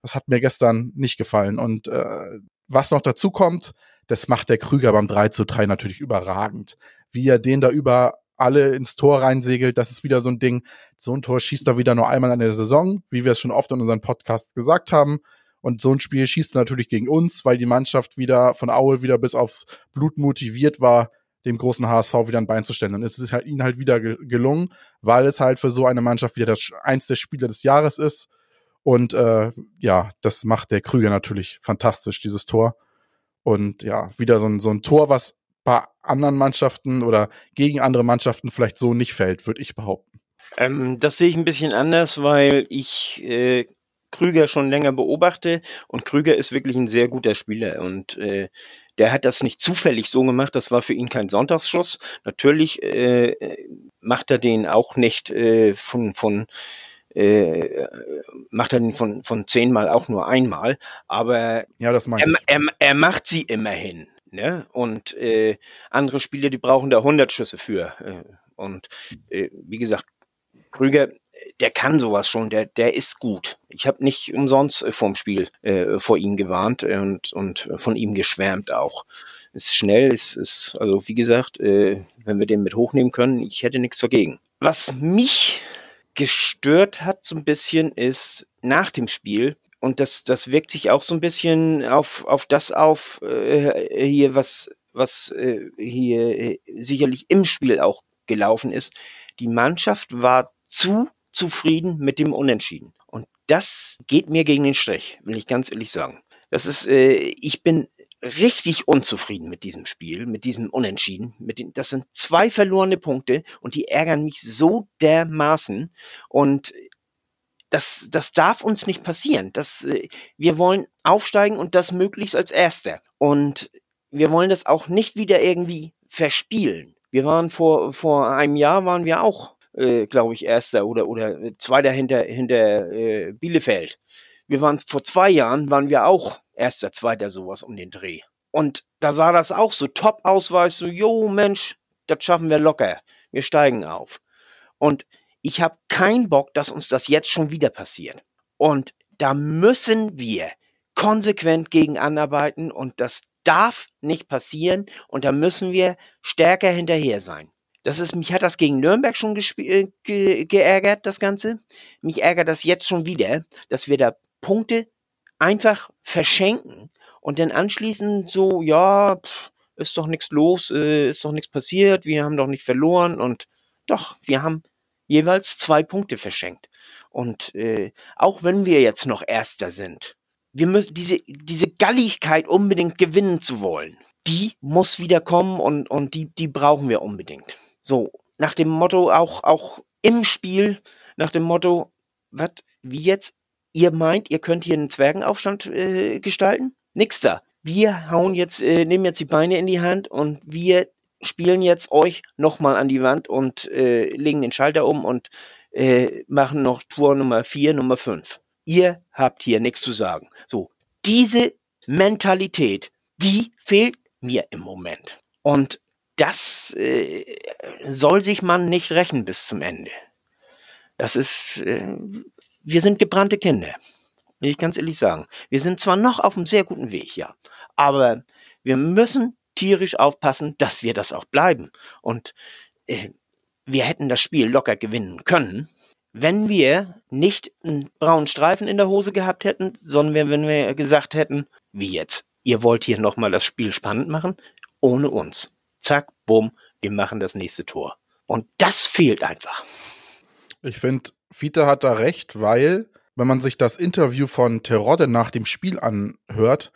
das hat mir gestern nicht gefallen. Und äh, was noch dazu kommt, das macht der Krüger beim 3 zu 3 natürlich überragend. Wie er den da über alle ins Tor reinsegelt. Das ist wieder so ein Ding. So ein Tor schießt er wieder nur einmal in der Saison, wie wir es schon oft in unserem Podcast gesagt haben. Und so ein Spiel schießt natürlich gegen uns, weil die Mannschaft wieder von Aue wieder bis aufs Blut motiviert war, dem großen HSV wieder ein Bein zu stellen. Und es ist halt ihnen halt wieder gelungen, weil es halt für so eine Mannschaft wieder das, eins der Spieler des Jahres ist. Und äh, ja, das macht der Krüger natürlich fantastisch, dieses Tor. Und ja, wieder so ein, so ein Tor, was bei anderen Mannschaften oder gegen andere Mannschaften vielleicht so nicht fällt, würde ich behaupten. Ähm, das sehe ich ein bisschen anders, weil ich äh, Krüger schon länger beobachte und Krüger ist wirklich ein sehr guter Spieler und äh, der hat das nicht zufällig so gemacht, das war für ihn kein Sonntagsschuss. Natürlich äh, macht er den auch nicht äh, von, von äh, macht er den von, von zehnmal auch nur einmal, aber ja, das er, er, er macht sie immerhin. Ne? Und äh, andere Spieler, die brauchen da 100 Schüsse für. Äh, und äh, wie gesagt, Krüger, der kann sowas schon, der, der ist gut. Ich habe nicht umsonst äh, vorm Spiel äh, vor ihm gewarnt und, und von ihm geschwärmt auch. Ist schnell, ist, ist also wie gesagt, äh, wenn wir den mit hochnehmen können, ich hätte nichts dagegen. Was mich gestört hat so ein bisschen ist nach dem Spiel, und das, das wirkt sich auch so ein bisschen auf, auf das auf, äh, hier, was, was äh, hier äh, sicherlich im Spiel auch gelaufen ist. Die Mannschaft war zu zufrieden mit dem Unentschieden. Und das geht mir gegen den Strich, will ich ganz ehrlich sagen. Das ist, äh, ich bin richtig unzufrieden mit diesem Spiel, mit diesem Unentschieden. Mit den, das sind zwei verlorene Punkte und die ärgern mich so dermaßen. Und das, das darf uns nicht passieren. Das, äh, wir wollen aufsteigen und das möglichst als Erster. Und wir wollen das auch nicht wieder irgendwie verspielen. Wir waren vor, vor einem Jahr waren wir auch, äh, glaube ich, Erster oder, oder Zweiter hinter, hinter äh, Bielefeld. Wir waren vor zwei Jahren, waren wir auch Erster, Zweiter, sowas um den Dreh. Und da sah das auch so top aus, es so, jo Mensch, das schaffen wir locker. Wir steigen auf. Und ich habe keinen Bock, dass uns das jetzt schon wieder passiert. Und da müssen wir konsequent gegen anarbeiten und das darf nicht passieren und da müssen wir stärker hinterher sein. Das ist, mich hat das gegen Nürnberg schon äh, ge geärgert, das Ganze. Mich ärgert das jetzt schon wieder, dass wir da Punkte einfach verschenken und dann anschließend so, ja, pff, ist doch nichts los, äh, ist doch nichts passiert, wir haben doch nicht verloren und doch, wir haben jeweils zwei Punkte verschenkt. Und äh, auch wenn wir jetzt noch Erster sind, wir müssen diese, diese Galligkeit unbedingt gewinnen zu wollen, die muss wieder kommen und, und die, die brauchen wir unbedingt. So, nach dem Motto, auch, auch im Spiel, nach dem Motto, was, wie jetzt, ihr meint, ihr könnt hier einen Zwergenaufstand äh, gestalten? Nix da. Wir hauen jetzt, äh, nehmen jetzt die Beine in die Hand und wir spielen jetzt euch nochmal an die Wand und äh, legen den Schalter um und äh, machen noch Tour Nummer 4, Nummer 5. Ihr habt hier nichts zu sagen. So, diese Mentalität, die fehlt mir im Moment. Und das äh, soll sich man nicht rächen bis zum Ende. Das ist, äh, wir sind gebrannte Kinder, will ich ganz ehrlich sagen. Wir sind zwar noch auf einem sehr guten Weg, ja, aber wir müssen tierisch aufpassen, dass wir das auch bleiben. Und äh, wir hätten das Spiel locker gewinnen können, wenn wir nicht einen braunen Streifen in der Hose gehabt hätten, sondern wenn wir gesagt hätten, wie jetzt, ihr wollt hier nochmal das Spiel spannend machen, ohne uns. Zack, bumm, wir machen das nächste Tor. Und das fehlt einfach. Ich finde, Fiete hat da recht, weil, wenn man sich das Interview von Terodde nach dem Spiel anhört,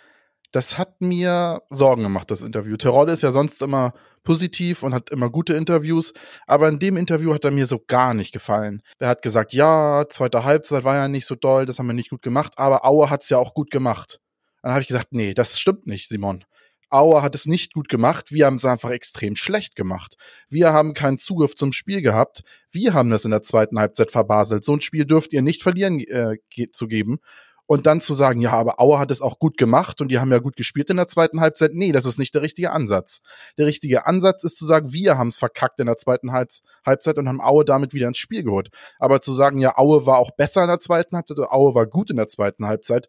das hat mir Sorgen gemacht, das Interview. Terodde ist ja sonst immer positiv und hat immer gute Interviews, aber in dem Interview hat er mir so gar nicht gefallen. Er hat gesagt, ja, zweite Halbzeit war ja nicht so doll, das haben wir nicht gut gemacht, aber Aue hat es ja auch gut gemacht. Dann habe ich gesagt, nee, das stimmt nicht, Simon. Aue hat es nicht gut gemacht, wir haben es einfach extrem schlecht gemacht. Wir haben keinen Zugriff zum Spiel gehabt, wir haben das in der zweiten Halbzeit verbaselt. So ein Spiel dürft ihr nicht verlieren äh, zu geben und dann zu sagen, ja, aber Auer hat es auch gut gemacht und die haben ja gut gespielt in der zweiten Halbzeit. Nee, das ist nicht der richtige Ansatz. Der richtige Ansatz ist zu sagen, wir haben es verkackt in der zweiten Halbzeit und haben Aue damit wieder ins Spiel geholt. Aber zu sagen, ja, Aue war auch besser in der zweiten Halbzeit oder Aue war gut in der zweiten Halbzeit,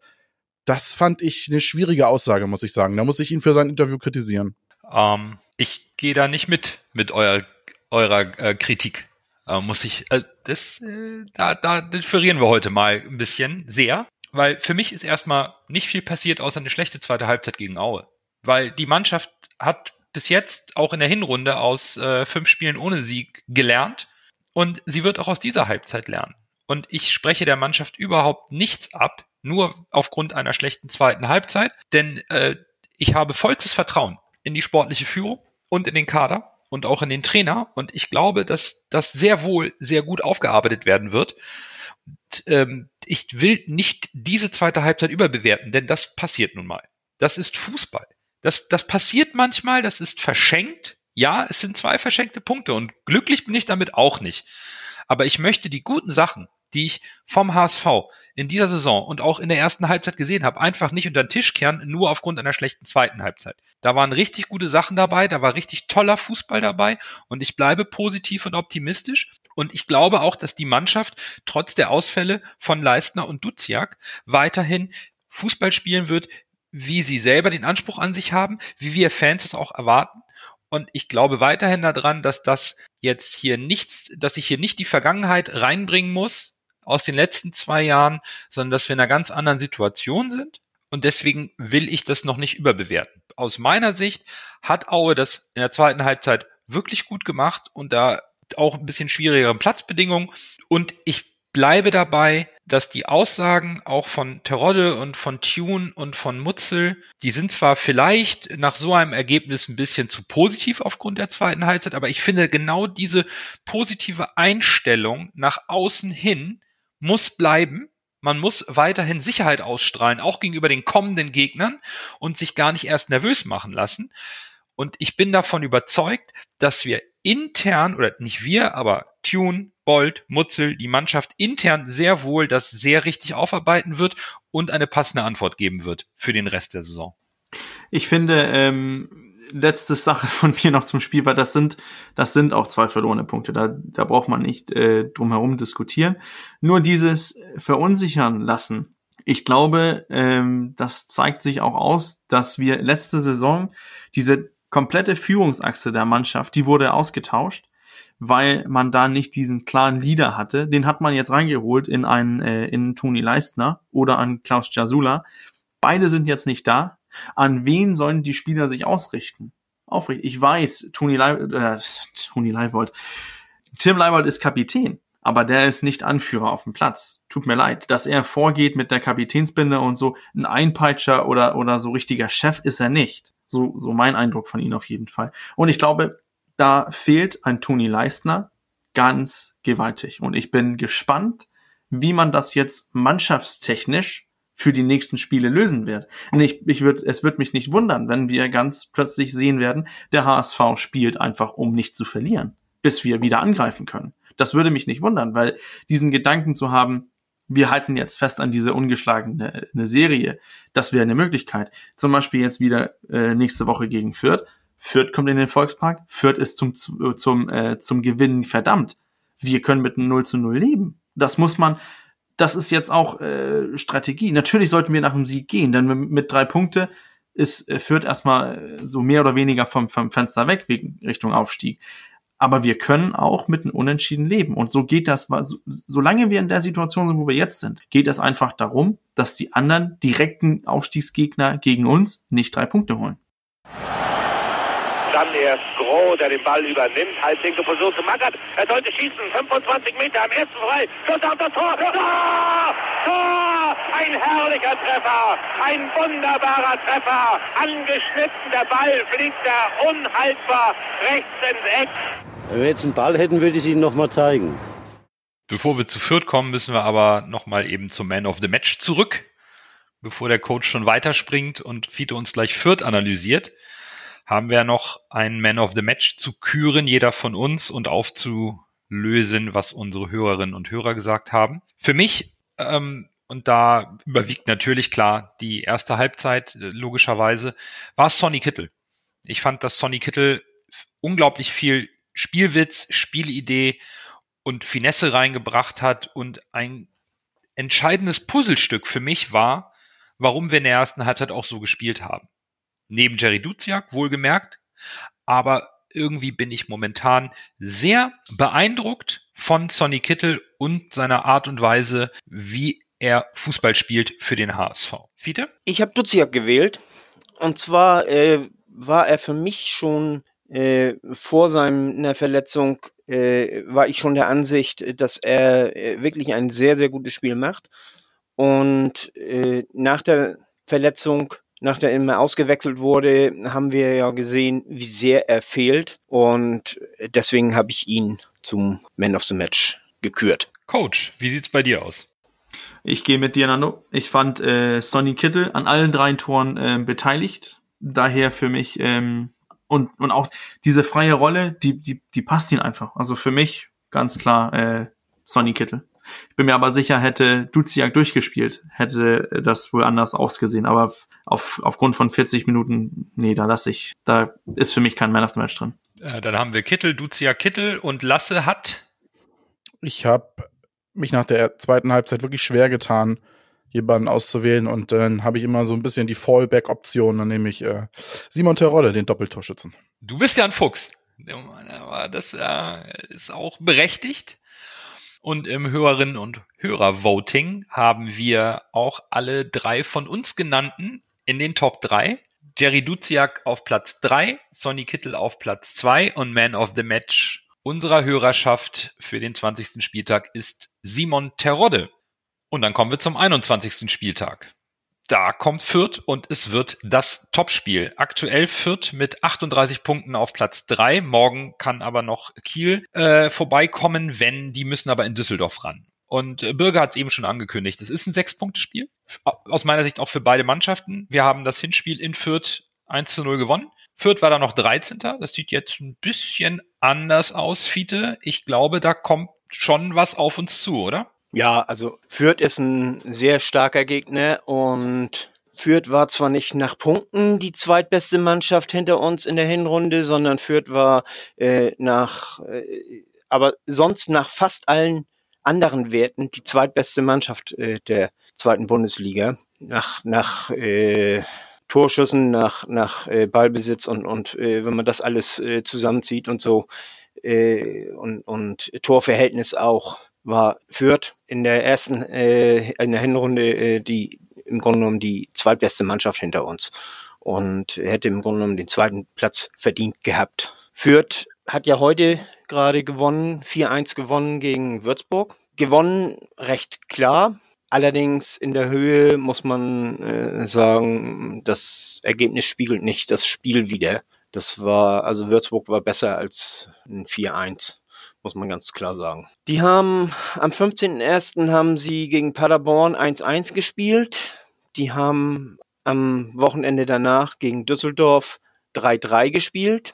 das fand ich eine schwierige Aussage, muss ich sagen. Da muss ich ihn für sein Interview kritisieren. Ähm, ich gehe da nicht mit, mit eurer, eurer äh, Kritik. Äh, muss ich, äh, das, äh, da, da differieren wir heute mal ein bisschen sehr weil für mich ist erstmal nicht viel passiert, außer eine schlechte zweite Halbzeit gegen Aue. Weil die Mannschaft hat bis jetzt auch in der Hinrunde aus äh, fünf Spielen ohne Sieg gelernt und sie wird auch aus dieser Halbzeit lernen. Und ich spreche der Mannschaft überhaupt nichts ab, nur aufgrund einer schlechten zweiten Halbzeit, denn äh, ich habe vollstes Vertrauen in die sportliche Führung und in den Kader und auch in den Trainer und ich glaube, dass das sehr wohl sehr gut aufgearbeitet werden wird ähm, ich will nicht diese zweite Halbzeit überbewerten, denn das passiert nun mal. Das ist Fußball. Das, das passiert manchmal, das ist verschenkt. Ja, es sind zwei verschenkte Punkte und glücklich bin ich damit auch nicht. Aber ich möchte die guten Sachen, die ich vom HSV in dieser Saison und auch in der ersten Halbzeit gesehen habe, einfach nicht unter den Tisch kehren, nur aufgrund einer schlechten zweiten Halbzeit. Da waren richtig gute Sachen dabei, da war richtig toller Fußball dabei und ich bleibe positiv und optimistisch. Und ich glaube auch, dass die Mannschaft trotz der Ausfälle von Leistner und Duziak weiterhin Fußball spielen wird, wie sie selber den Anspruch an sich haben, wie wir Fans es auch erwarten. Und ich glaube weiterhin daran, dass das jetzt hier nichts, dass ich hier nicht die Vergangenheit reinbringen muss, aus den letzten zwei Jahren, sondern dass wir in einer ganz anderen Situation sind. Und deswegen will ich das noch nicht überbewerten. Aus meiner Sicht hat Aue das in der zweiten Halbzeit wirklich gut gemacht und da auch ein bisschen schwierigere Platzbedingungen. Und ich bleibe dabei, dass die Aussagen auch von Terodde und von Tune und von Mutzel, die sind zwar vielleicht nach so einem Ergebnis ein bisschen zu positiv aufgrund der zweiten Halbzeit, aber ich finde genau diese positive Einstellung nach außen hin muss bleiben. Man muss weiterhin Sicherheit ausstrahlen, auch gegenüber den kommenden Gegnern und sich gar nicht erst nervös machen lassen. Und ich bin davon überzeugt, dass wir intern, oder nicht wir, aber Tune, Bolt, Mutzel, die Mannschaft intern sehr wohl das sehr richtig aufarbeiten wird und eine passende Antwort geben wird für den Rest der Saison. Ich finde, ähm, letzte Sache von mir noch zum Spiel, weil das sind, das sind auch zwei verlorene Punkte. Da, da braucht man nicht äh, drum herum diskutieren. Nur dieses Verunsichern lassen. Ich glaube, ähm, das zeigt sich auch aus, dass wir letzte Saison diese komplette Führungsachse der Mannschaft, die wurde ausgetauscht, weil man da nicht diesen klaren Leader hatte. Den hat man jetzt reingeholt in einen äh, in Toni Leistner oder an Klaus Jasula. Beide sind jetzt nicht da an wen sollen die Spieler sich ausrichten? Aufrichten. Ich weiß, Toni Leibold, äh, Toni Leibold, Tim Leibold ist Kapitän, aber der ist nicht Anführer auf dem Platz. Tut mir leid, dass er vorgeht mit der Kapitänsbinde und so ein Einpeitscher oder, oder so richtiger Chef ist er nicht. So, so mein Eindruck von ihm auf jeden Fall. Und ich glaube, da fehlt ein Toni Leistner ganz gewaltig. Und ich bin gespannt, wie man das jetzt mannschaftstechnisch für die nächsten Spiele lösen wird. Und ich, ich würd, es wird mich nicht wundern, wenn wir ganz plötzlich sehen werden, der HSV spielt einfach, um nicht zu verlieren, bis wir wieder angreifen können. Das würde mich nicht wundern, weil diesen Gedanken zu haben, wir halten jetzt fest an diese ungeschlagene eine Serie, das wäre eine Möglichkeit. Zum Beispiel jetzt wieder äh, nächste Woche gegen Fürth. Fürth kommt in den Volkspark, Fürth ist zum, zum, äh, zum Gewinnen verdammt. Wir können mit einem 0 zu 0 leben. Das muss man, das ist jetzt auch äh, Strategie. Natürlich sollten wir nach dem Sieg gehen, denn mit drei Punkte ist äh, führt erstmal so mehr oder weniger vom, vom Fenster weg wegen Richtung Aufstieg. Aber wir können auch mit einem Unentschieden leben. Und so geht das, so, solange wir in der Situation sind, wo wir jetzt sind, geht es einfach darum, dass die anderen direkten Aufstiegsgegner gegen uns nicht drei Punkte holen. Dann erst Groh, der den Ball übernimmt. Halblinke Position zu Magath. Er sollte schießen. 25 Meter am ersten frei. Schuss auf das Tor. Tor! Tor! Ein herrlicher Treffer. Ein wunderbarer Treffer. Angeschnitten. Der Ball fliegt da unhaltbar rechts ins Eck. Wenn wir jetzt einen Ball hätten, würde ich es Ihnen nochmal zeigen. Bevor wir zu Fürth kommen, müssen wir aber nochmal eben zum Man of the Match zurück, bevor der Coach schon weiterspringt und Fiete uns gleich Fürth analysiert haben wir noch einen Man of the Match zu küren, jeder von uns, und aufzulösen, was unsere Hörerinnen und Hörer gesagt haben. Für mich, ähm, und da überwiegt natürlich klar die erste Halbzeit, äh, logischerweise, war es Sonny Kittel. Ich fand, dass Sonny Kittel unglaublich viel Spielwitz, Spielidee und Finesse reingebracht hat und ein entscheidendes Puzzlestück für mich war, warum wir in der ersten Halbzeit auch so gespielt haben neben Jerry Duziak, wohlgemerkt. Aber irgendwie bin ich momentan sehr beeindruckt von Sonny Kittel und seiner Art und Weise, wie er Fußball spielt für den HSV. Fiete? Ich habe Duziak gewählt. Und zwar äh, war er für mich schon äh, vor seiner Verletzung, äh, war ich schon der Ansicht, dass er äh, wirklich ein sehr, sehr gutes Spiel macht. Und äh, nach der Verletzung nachdem er ausgewechselt wurde, haben wir ja gesehen, wie sehr er fehlt. Und deswegen habe ich ihn zum Man of the Match gekürt. Coach, wie sieht's bei dir aus? Ich gehe mit dir, Nando. Ich fand äh, Sonny Kittel an allen drei Toren äh, beteiligt. Daher für mich ähm, und und auch diese freie Rolle, die die die passt ihn einfach. Also für mich ganz klar äh, Sonny Kittel. Ich bin mir aber sicher, hätte Duziak durchgespielt, hätte das wohl anders ausgesehen. Aber auf, aufgrund von 40 Minuten, nee, da lasse ich. Da ist für mich kein Man of the Match drin. Äh, dann haben wir Kittel, Duziak Kittel und Lasse hat. Ich habe mich nach der zweiten Halbzeit wirklich schwer getan, jemanden auszuwählen und dann habe ich immer so ein bisschen die Fallback-Option, dann nehme ich äh, Simon Terodde, den Doppeltorschützen. Du bist ja ein Fuchs. Aber das äh, ist auch berechtigt. Und im Hörerinnen- und Hörervoting haben wir auch alle drei von uns genannten in den Top 3. Jerry Duziak auf Platz 3, Sonny Kittel auf Platz 2 und Man of the Match unserer Hörerschaft für den 20. Spieltag ist Simon Terodde. Und dann kommen wir zum 21. Spieltag. Da kommt Fürth und es wird das Topspiel. Aktuell Fürth mit 38 Punkten auf Platz 3. Morgen kann aber noch Kiel äh, vorbeikommen, wenn, die müssen aber in Düsseldorf ran. Und äh, Bürger hat es eben schon angekündigt. Es ist ein Sechs-Punkte-Spiel. Aus meiner Sicht auch für beide Mannschaften. Wir haben das Hinspiel in Fürth 1 zu 0 gewonnen. Fürth war da noch 13. Das sieht jetzt ein bisschen anders aus, Fiete. Ich glaube, da kommt schon was auf uns zu, oder? Ja, also Fürth ist ein sehr starker Gegner und Fürth war zwar nicht nach Punkten die zweitbeste Mannschaft hinter uns in der Hinrunde, sondern Fürth war äh, nach, äh, aber sonst nach fast allen anderen Werten die zweitbeste Mannschaft äh, der zweiten Bundesliga. Nach, nach äh, Torschüssen, nach, nach äh, Ballbesitz und, und äh, wenn man das alles äh, zusammenzieht und so äh, und, und Torverhältnis auch, war Fürth in der ersten, äh, in der Hinrunde äh, die im Grunde genommen die zweitbeste Mannschaft hinter uns und hätte im Grunde genommen den zweiten Platz verdient gehabt. Fürth hat ja heute gerade gewonnen, 4-1 gewonnen gegen Würzburg. Gewonnen recht klar, Allerdings in der Höhe muss man äh, sagen, das Ergebnis spiegelt nicht das Spiel wider. Das war, also Würzburg war besser als ein 4-1, muss man ganz klar sagen. Die haben am 15.01. haben sie gegen Paderborn 1-1 gespielt. Die haben am Wochenende danach gegen Düsseldorf 3-3 gespielt.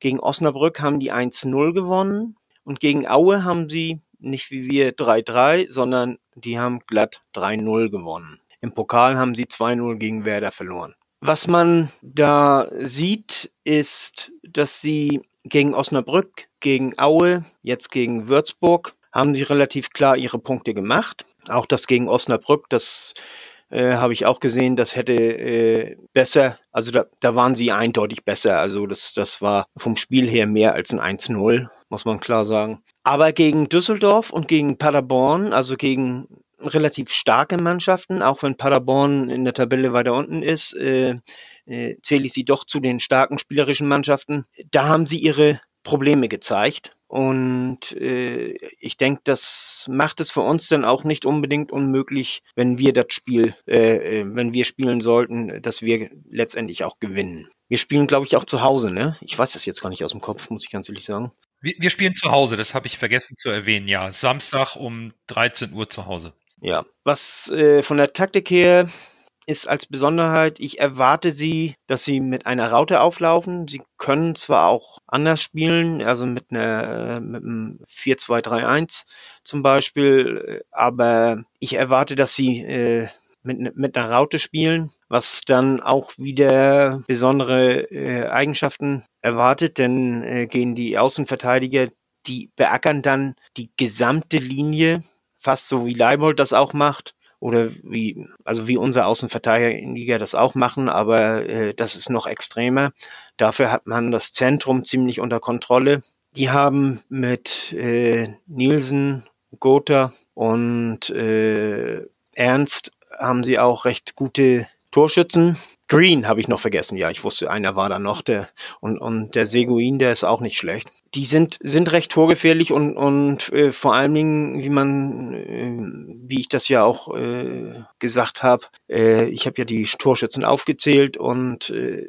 Gegen Osnabrück haben die 1-0 gewonnen. Und gegen Aue haben sie nicht wie wir 3-3, sondern die haben glatt 3-0 gewonnen. Im Pokal haben sie 2-0 gegen Werder verloren. Was man da sieht, ist, dass sie gegen Osnabrück, gegen Aue, jetzt gegen Würzburg, haben sie relativ klar ihre Punkte gemacht. Auch das gegen Osnabrück, das äh, habe ich auch gesehen, das hätte äh, besser, also da, da waren sie eindeutig besser. Also das, das war vom Spiel her mehr als ein 1-0 muss man klar sagen. Aber gegen Düsseldorf und gegen Paderborn, also gegen relativ starke Mannschaften, auch wenn Paderborn in der Tabelle weiter unten ist, äh, äh, zähle ich sie doch zu den starken spielerischen Mannschaften. Da haben sie ihre Probleme gezeigt. Und äh, ich denke, das macht es für uns dann auch nicht unbedingt unmöglich, wenn wir das Spiel, äh, äh wenn wir spielen sollten, dass wir letztendlich auch gewinnen. Wir spielen, glaube ich, auch zu Hause, ne? Ich weiß das jetzt gar nicht aus dem Kopf, muss ich ganz ehrlich sagen. Wir, wir spielen zu Hause, das habe ich vergessen zu erwähnen, ja. Samstag um 13 Uhr zu Hause. Ja, was äh, von der Taktik her ist als Besonderheit, ich erwarte sie, dass sie mit einer Raute auflaufen. Sie können zwar auch anders spielen, also mit einer mit einem 4-2-3-1 zum Beispiel, aber ich erwarte, dass sie äh, mit, mit einer Raute spielen, was dann auch wieder besondere äh, Eigenschaften erwartet, denn äh, gehen die Außenverteidiger, die beackern dann die gesamte Linie, fast so wie Leibold das auch macht oder wie, also wie unser Außenverteidiger das auch machen, aber äh, das ist noch extremer. Dafür hat man das Zentrum ziemlich unter Kontrolle. Die haben mit äh, Nielsen, Gotha und äh, Ernst haben sie auch recht gute Torschützen. Green habe ich noch vergessen. Ja, ich wusste, einer war da noch. Der, und, und der Seguin, der ist auch nicht schlecht. Die sind, sind recht torgefährlich und, und äh, vor allen Dingen, wie man, äh, wie ich das ja auch äh, gesagt habe, äh, ich habe ja die Torschützen aufgezählt und äh,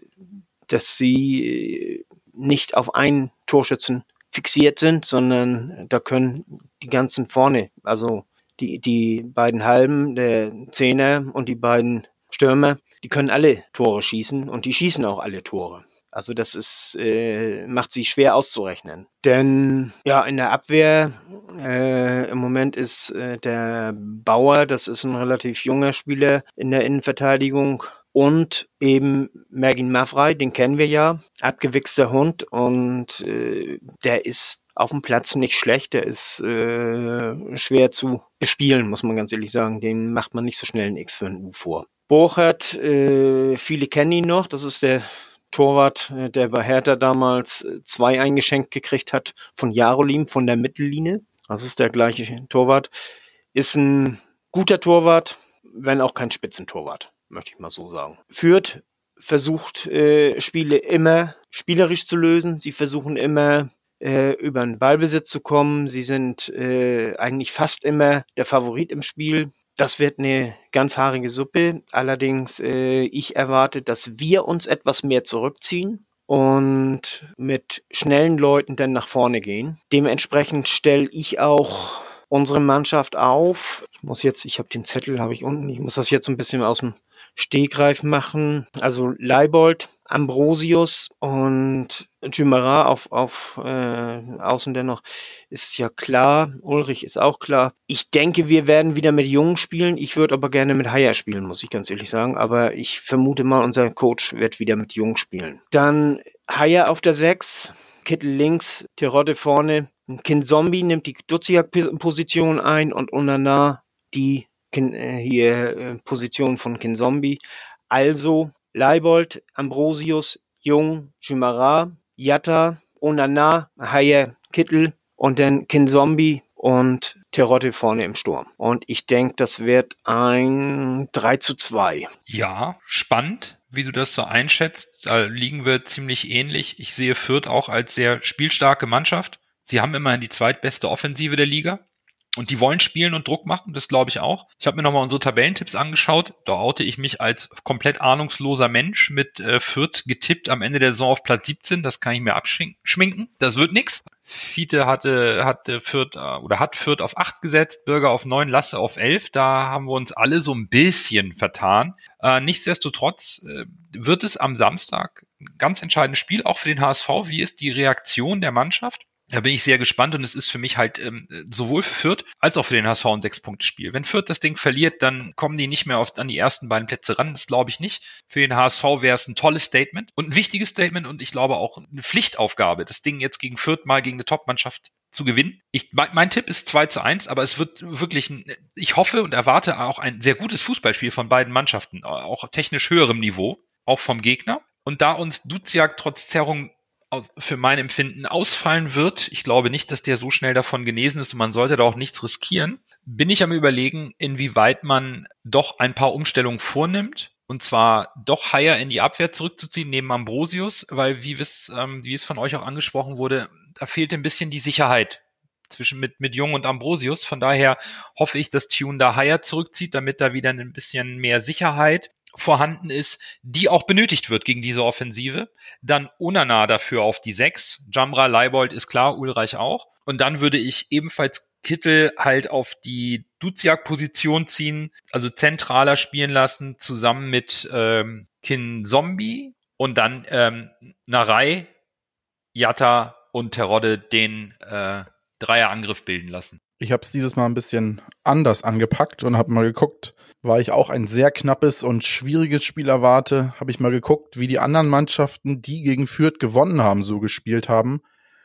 dass sie nicht auf einen Torschützen fixiert sind, sondern da können die ganzen vorne, also die, die beiden Halben, der Zehner und die beiden Stürmer, die können alle Tore schießen und die schießen auch alle Tore. Also das ist, äh, macht sich schwer auszurechnen. Denn ja, in der Abwehr äh, im Moment ist äh, der Bauer, das ist ein relativ junger Spieler in der Innenverteidigung. Und eben Mergin Mavrei, den kennen wir ja, abgewichster Hund und äh, der ist auf dem Platz nicht schlecht, der ist äh, schwer zu bespielen, muss man ganz ehrlich sagen. Den macht man nicht so schnell ein X für ein U vor. Borchert, äh, viele kennen ihn noch, das ist der Torwart, äh, der bei Hertha damals äh, zwei eingeschenkt gekriegt hat von Jarolim von der Mittellinie. Das ist der gleiche Torwart. Ist ein guter Torwart, wenn auch kein Spitzentorwart, möchte ich mal so sagen. Führt versucht äh, Spiele immer spielerisch zu lösen. Sie versuchen immer äh, über den Ballbesitz zu kommen. Sie sind äh, eigentlich fast immer der Favorit im Spiel. Das wird eine ganz haarige Suppe. Allerdings, äh, ich erwarte, dass wir uns etwas mehr zurückziehen und mit schnellen Leuten dann nach vorne gehen. Dementsprechend stelle ich auch unsere Mannschaft auf. Ich muss jetzt, ich habe den Zettel, habe ich unten, ich muss das jetzt ein bisschen aus dem Stegreif machen. Also Leibold, Ambrosius und Jumara auf, auf äh, Außen dennoch ist ja klar. Ulrich ist auch klar. Ich denke, wir werden wieder mit Jungen spielen. Ich würde aber gerne mit Haier spielen, muss ich ganz ehrlich sagen. Aber ich vermute mal, unser Coach wird wieder mit Jungen spielen. Dann Haier auf der 6. Kittel links, Terodde vorne. Kind Zombie nimmt die Duziak-Position ein und Onana die äh, hier äh, Position von Kinzombie. Also Leibold, Ambrosius, Jung, Jumara, Yatta, Onana, Haye, Kittel und dann Kinzombie und Terotte vorne im Sturm. Und ich denke, das wird ein 3 zu 2. Ja, spannend, wie du das so einschätzt. Da liegen wir ziemlich ähnlich. Ich sehe Fürth auch als sehr spielstarke Mannschaft. Sie haben immerhin die zweitbeste Offensive der Liga. Und die wollen spielen und Druck machen, das glaube ich auch. Ich habe mir nochmal unsere Tabellentipps angeschaut. Da oute ich mich als komplett ahnungsloser Mensch mit äh, Fürth getippt am Ende der Saison auf Platz 17. Das kann ich mir abschminken. Das wird nix. Fiete hatte, hatte Fürth äh, oder hat Fürth auf 8 gesetzt, Bürger auf 9, Lasse auf 11. Da haben wir uns alle so ein bisschen vertan. Äh, nichtsdestotrotz äh, wird es am Samstag ein ganz entscheidendes Spiel, auch für den HSV. Wie ist die Reaktion der Mannschaft? Da bin ich sehr gespannt und es ist für mich halt ähm, sowohl für Fürth als auch für den HSV ein Sechs-Punkte-Spiel. Wenn Fürth das Ding verliert, dann kommen die nicht mehr oft an die ersten beiden Plätze ran. Das glaube ich nicht. Für den HSV wäre es ein tolles Statement und ein wichtiges Statement und ich glaube auch eine Pflichtaufgabe, das Ding jetzt gegen Fürth mal gegen eine Top-Mannschaft zu gewinnen. Ich, mein, mein Tipp ist 2 zu 1, aber es wird wirklich, ein, ich hoffe und erwarte auch ein sehr gutes Fußballspiel von beiden Mannschaften, auch technisch höherem Niveau, auch vom Gegner. Und da uns Duziak trotz Zerrung für mein Empfinden ausfallen wird, ich glaube nicht, dass der so schnell davon genesen ist und man sollte da auch nichts riskieren, bin ich am überlegen, inwieweit man doch ein paar Umstellungen vornimmt. Und zwar doch Haier in die Abwehr zurückzuziehen neben Ambrosius, weil wie es, ähm, wie es von euch auch angesprochen wurde, da fehlt ein bisschen die Sicherheit zwischen mit, mit Jung und Ambrosius. Von daher hoffe ich, dass Tune da Haier zurückzieht, damit da wieder ein bisschen mehr Sicherheit vorhanden ist, die auch benötigt wird gegen diese Offensive. Dann Unana dafür auf die sechs. Jamra, Leibold ist klar, Ulreich auch. Und dann würde ich ebenfalls Kittel halt auf die Duziak-Position ziehen, also zentraler spielen lassen, zusammen mit ähm, Kin Zombie und dann ähm, Narei, Yatta und Terodde den äh, Dreierangriff bilden lassen. Ich habe es dieses Mal ein bisschen anders angepackt und habe mal geguckt, weil ich auch ein sehr knappes und schwieriges Spiel erwarte, habe ich mal geguckt, wie die anderen Mannschaften, die gegen Fürth gewonnen haben, so gespielt haben.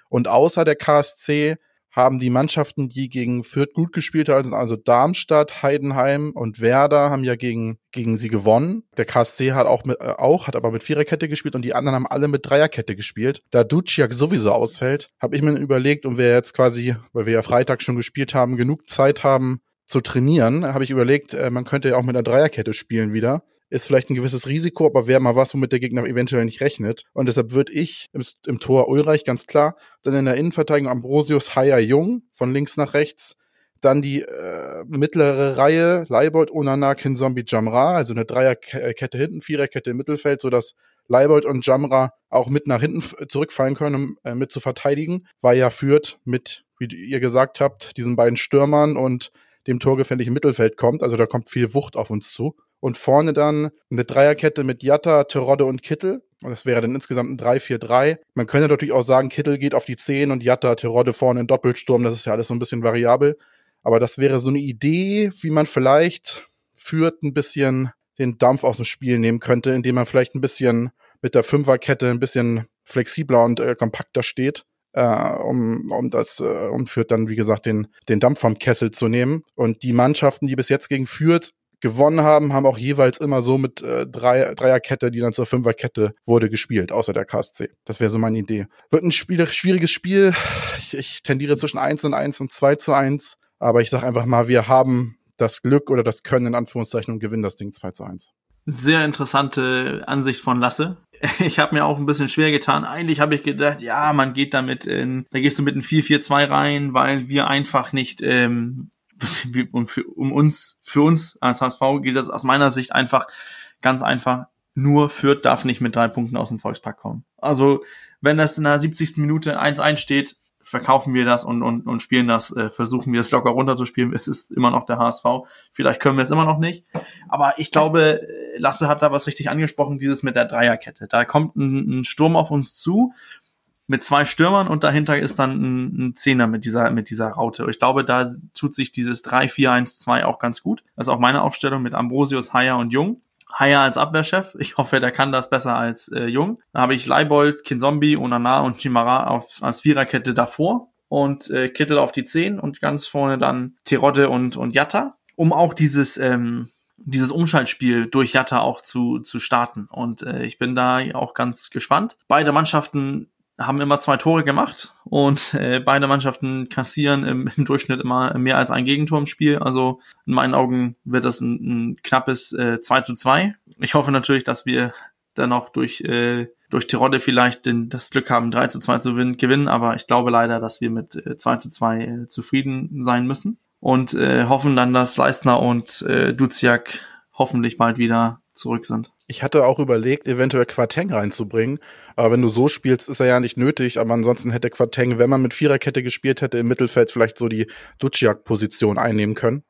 Und außer der KSC haben die Mannschaften, die gegen Fürth gut gespielt haben, also Darmstadt, Heidenheim und Werder, haben ja gegen, gegen sie gewonnen. Der KSC hat auch, mit, äh, auch, hat aber mit Viererkette gespielt und die anderen haben alle mit Dreierkette gespielt. Da Duciak sowieso ausfällt, habe ich mir überlegt, und wir jetzt quasi, weil wir ja Freitag schon gespielt haben, genug Zeit haben zu trainieren, habe ich überlegt, äh, man könnte ja auch mit einer Dreierkette spielen wieder ist vielleicht ein gewisses Risiko, aber wäre mal was, womit der Gegner eventuell nicht rechnet. Und deshalb würde ich im, im, Tor Ulreich ganz klar, dann in der Innenverteidigung Ambrosius Haier Jung von links nach rechts, dann die äh, mittlere Reihe Leibold, Onana, Kinzombie, Jamra, also eine Dreierkette hinten, Viererkette im Mittelfeld, sodass Leibold und Jamra auch mit nach hinten zurückfallen können, um äh, mit zu verteidigen, weil ja führt mit, wie ihr gesagt habt, diesen beiden Stürmern und dem torgefährlichen Mittelfeld kommt. Also da kommt viel Wucht auf uns zu. Und vorne dann eine Dreierkette mit Jatta, Terodde und Kittel. Das wäre dann insgesamt ein 3-4-3. Man könnte natürlich auch sagen, Kittel geht auf die 10 und Jatta, Terodde vorne in Doppelsturm. Das ist ja alles so ein bisschen variabel. Aber das wäre so eine Idee, wie man vielleicht führt ein bisschen den Dampf aus dem Spiel nehmen könnte, indem man vielleicht ein bisschen mit der Fünferkette ein bisschen flexibler und äh, kompakter steht, äh, um, um das, äh, um führt dann, wie gesagt, den, den Dampf vom Kessel zu nehmen. Und die Mannschaften, die bis jetzt gegen führt, gewonnen haben, haben auch jeweils immer so mit äh, drei, Dreierkette, die dann zur Fünferkette wurde, gespielt, außer der KSC. Das wäre so meine Idee. Wird ein Spiel, schwieriges Spiel. Ich, ich tendiere zwischen 1 und 1 und 2 zu 1. Aber ich sag einfach mal, wir haben das Glück oder das Können in Anführungszeichen und gewinnen das Ding 2 zu 1. Sehr interessante Ansicht von Lasse. Ich habe mir auch ein bisschen schwer getan. Eigentlich habe ich gedacht, ja, man geht damit in, da gehst du mit einem 4-4-2 rein, weil wir einfach nicht ähm, um, für, um uns, für uns als HSV gilt das aus meiner Sicht einfach ganz einfach. Nur Fürth darf nicht mit drei Punkten aus dem Volkspark kommen. Also, wenn das in der 70. Minute 1-1 steht, verkaufen wir das und, und, und spielen das, äh, versuchen wir es locker runterzuspielen. Es ist immer noch der HSV. Vielleicht können wir es immer noch nicht. Aber ich glaube, Lasse hat da was richtig angesprochen, dieses mit der Dreierkette. Da kommt ein, ein Sturm auf uns zu mit zwei Stürmern und dahinter ist dann ein, ein Zehner mit dieser, mit dieser Raute. Ich glaube, da tut sich dieses 3-4-1-2 auch ganz gut. Das ist auch meine Aufstellung mit Ambrosius, Haier und Jung. Haier als Abwehrchef. Ich hoffe, der kann das besser als äh, Jung. Da habe ich Leibold, Kinzombie, Onana und Chimara auf, als Viererkette davor und äh, Kittel auf die Zehn und ganz vorne dann Terodde und, und Jatta, um auch dieses, ähm, dieses Umschaltspiel durch Jatta auch zu, zu starten. Und äh, ich bin da auch ganz gespannt. Beide Mannschaften haben immer zwei Tore gemacht und äh, beide Mannschaften kassieren im, im, Durchschnitt immer mehr als ein Gegentor im Spiel. Also in meinen Augen wird das ein, ein knappes äh, 2 zu 2. Ich hoffe natürlich, dass wir dann auch durch, äh, durch Tirode vielleicht den, das Glück haben, 3 zu 2 zu gewinnen, aber ich glaube leider, dass wir mit äh, 2 zu 2 äh, zufrieden sein müssen und äh, hoffen dann, dass Leistner und äh, Duziak hoffentlich bald wieder zurück sind. Ich hatte auch überlegt, eventuell Quateng reinzubringen, aber wenn du so spielst, ist er ja nicht nötig. Aber ansonsten hätte Quateng, wenn man mit Viererkette gespielt hätte, im Mittelfeld vielleicht so die Duciak-Position einnehmen können.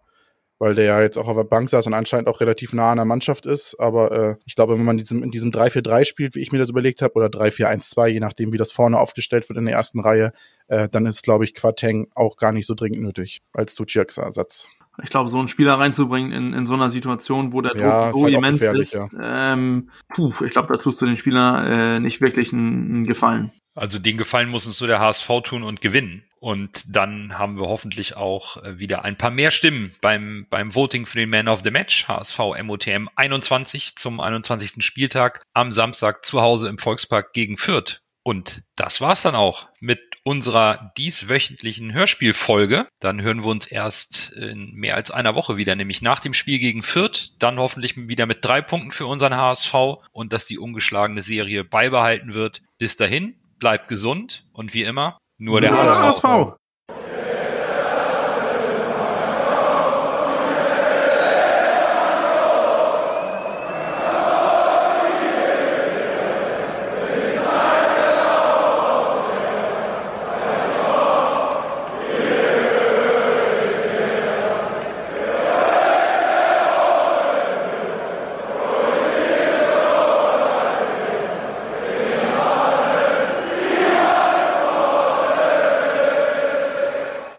Weil der ja jetzt auch auf der Bank saß und anscheinend auch relativ nah an der Mannschaft ist. Aber äh, ich glaube, wenn man diesem, in diesem 3-4-3 spielt, wie ich mir das überlegt habe, oder 3-4-1-2, je nachdem, wie das vorne aufgestellt wird in der ersten Reihe, äh, dann ist, glaube ich, Quateng auch gar nicht so dringend nötig als Duciaks-Ersatz. Ich glaube, so einen Spieler reinzubringen in, in so einer Situation, wo der Druck ja, so halt immens ist, ja. ähm, puh, ich glaube, da tust du den Spieler äh, nicht wirklich einen, einen Gefallen. Also den Gefallen muss uns nur der HSV tun und gewinnen. Und dann haben wir hoffentlich auch äh, wieder ein paar mehr Stimmen beim, beim Voting für den Man of the Match. HSV MOTM 21 zum 21. Spieltag am Samstag zu Hause im Volkspark gegen Fürth. Und das war's dann auch mit unserer dieswöchentlichen Hörspielfolge. Dann hören wir uns erst in mehr als einer Woche wieder, nämlich nach dem Spiel gegen Fürth. Dann hoffentlich wieder mit drei Punkten für unseren HSV und dass die ungeschlagene Serie beibehalten wird. Bis dahin, bleibt gesund und wie immer, nur der, nur HSV. HSV.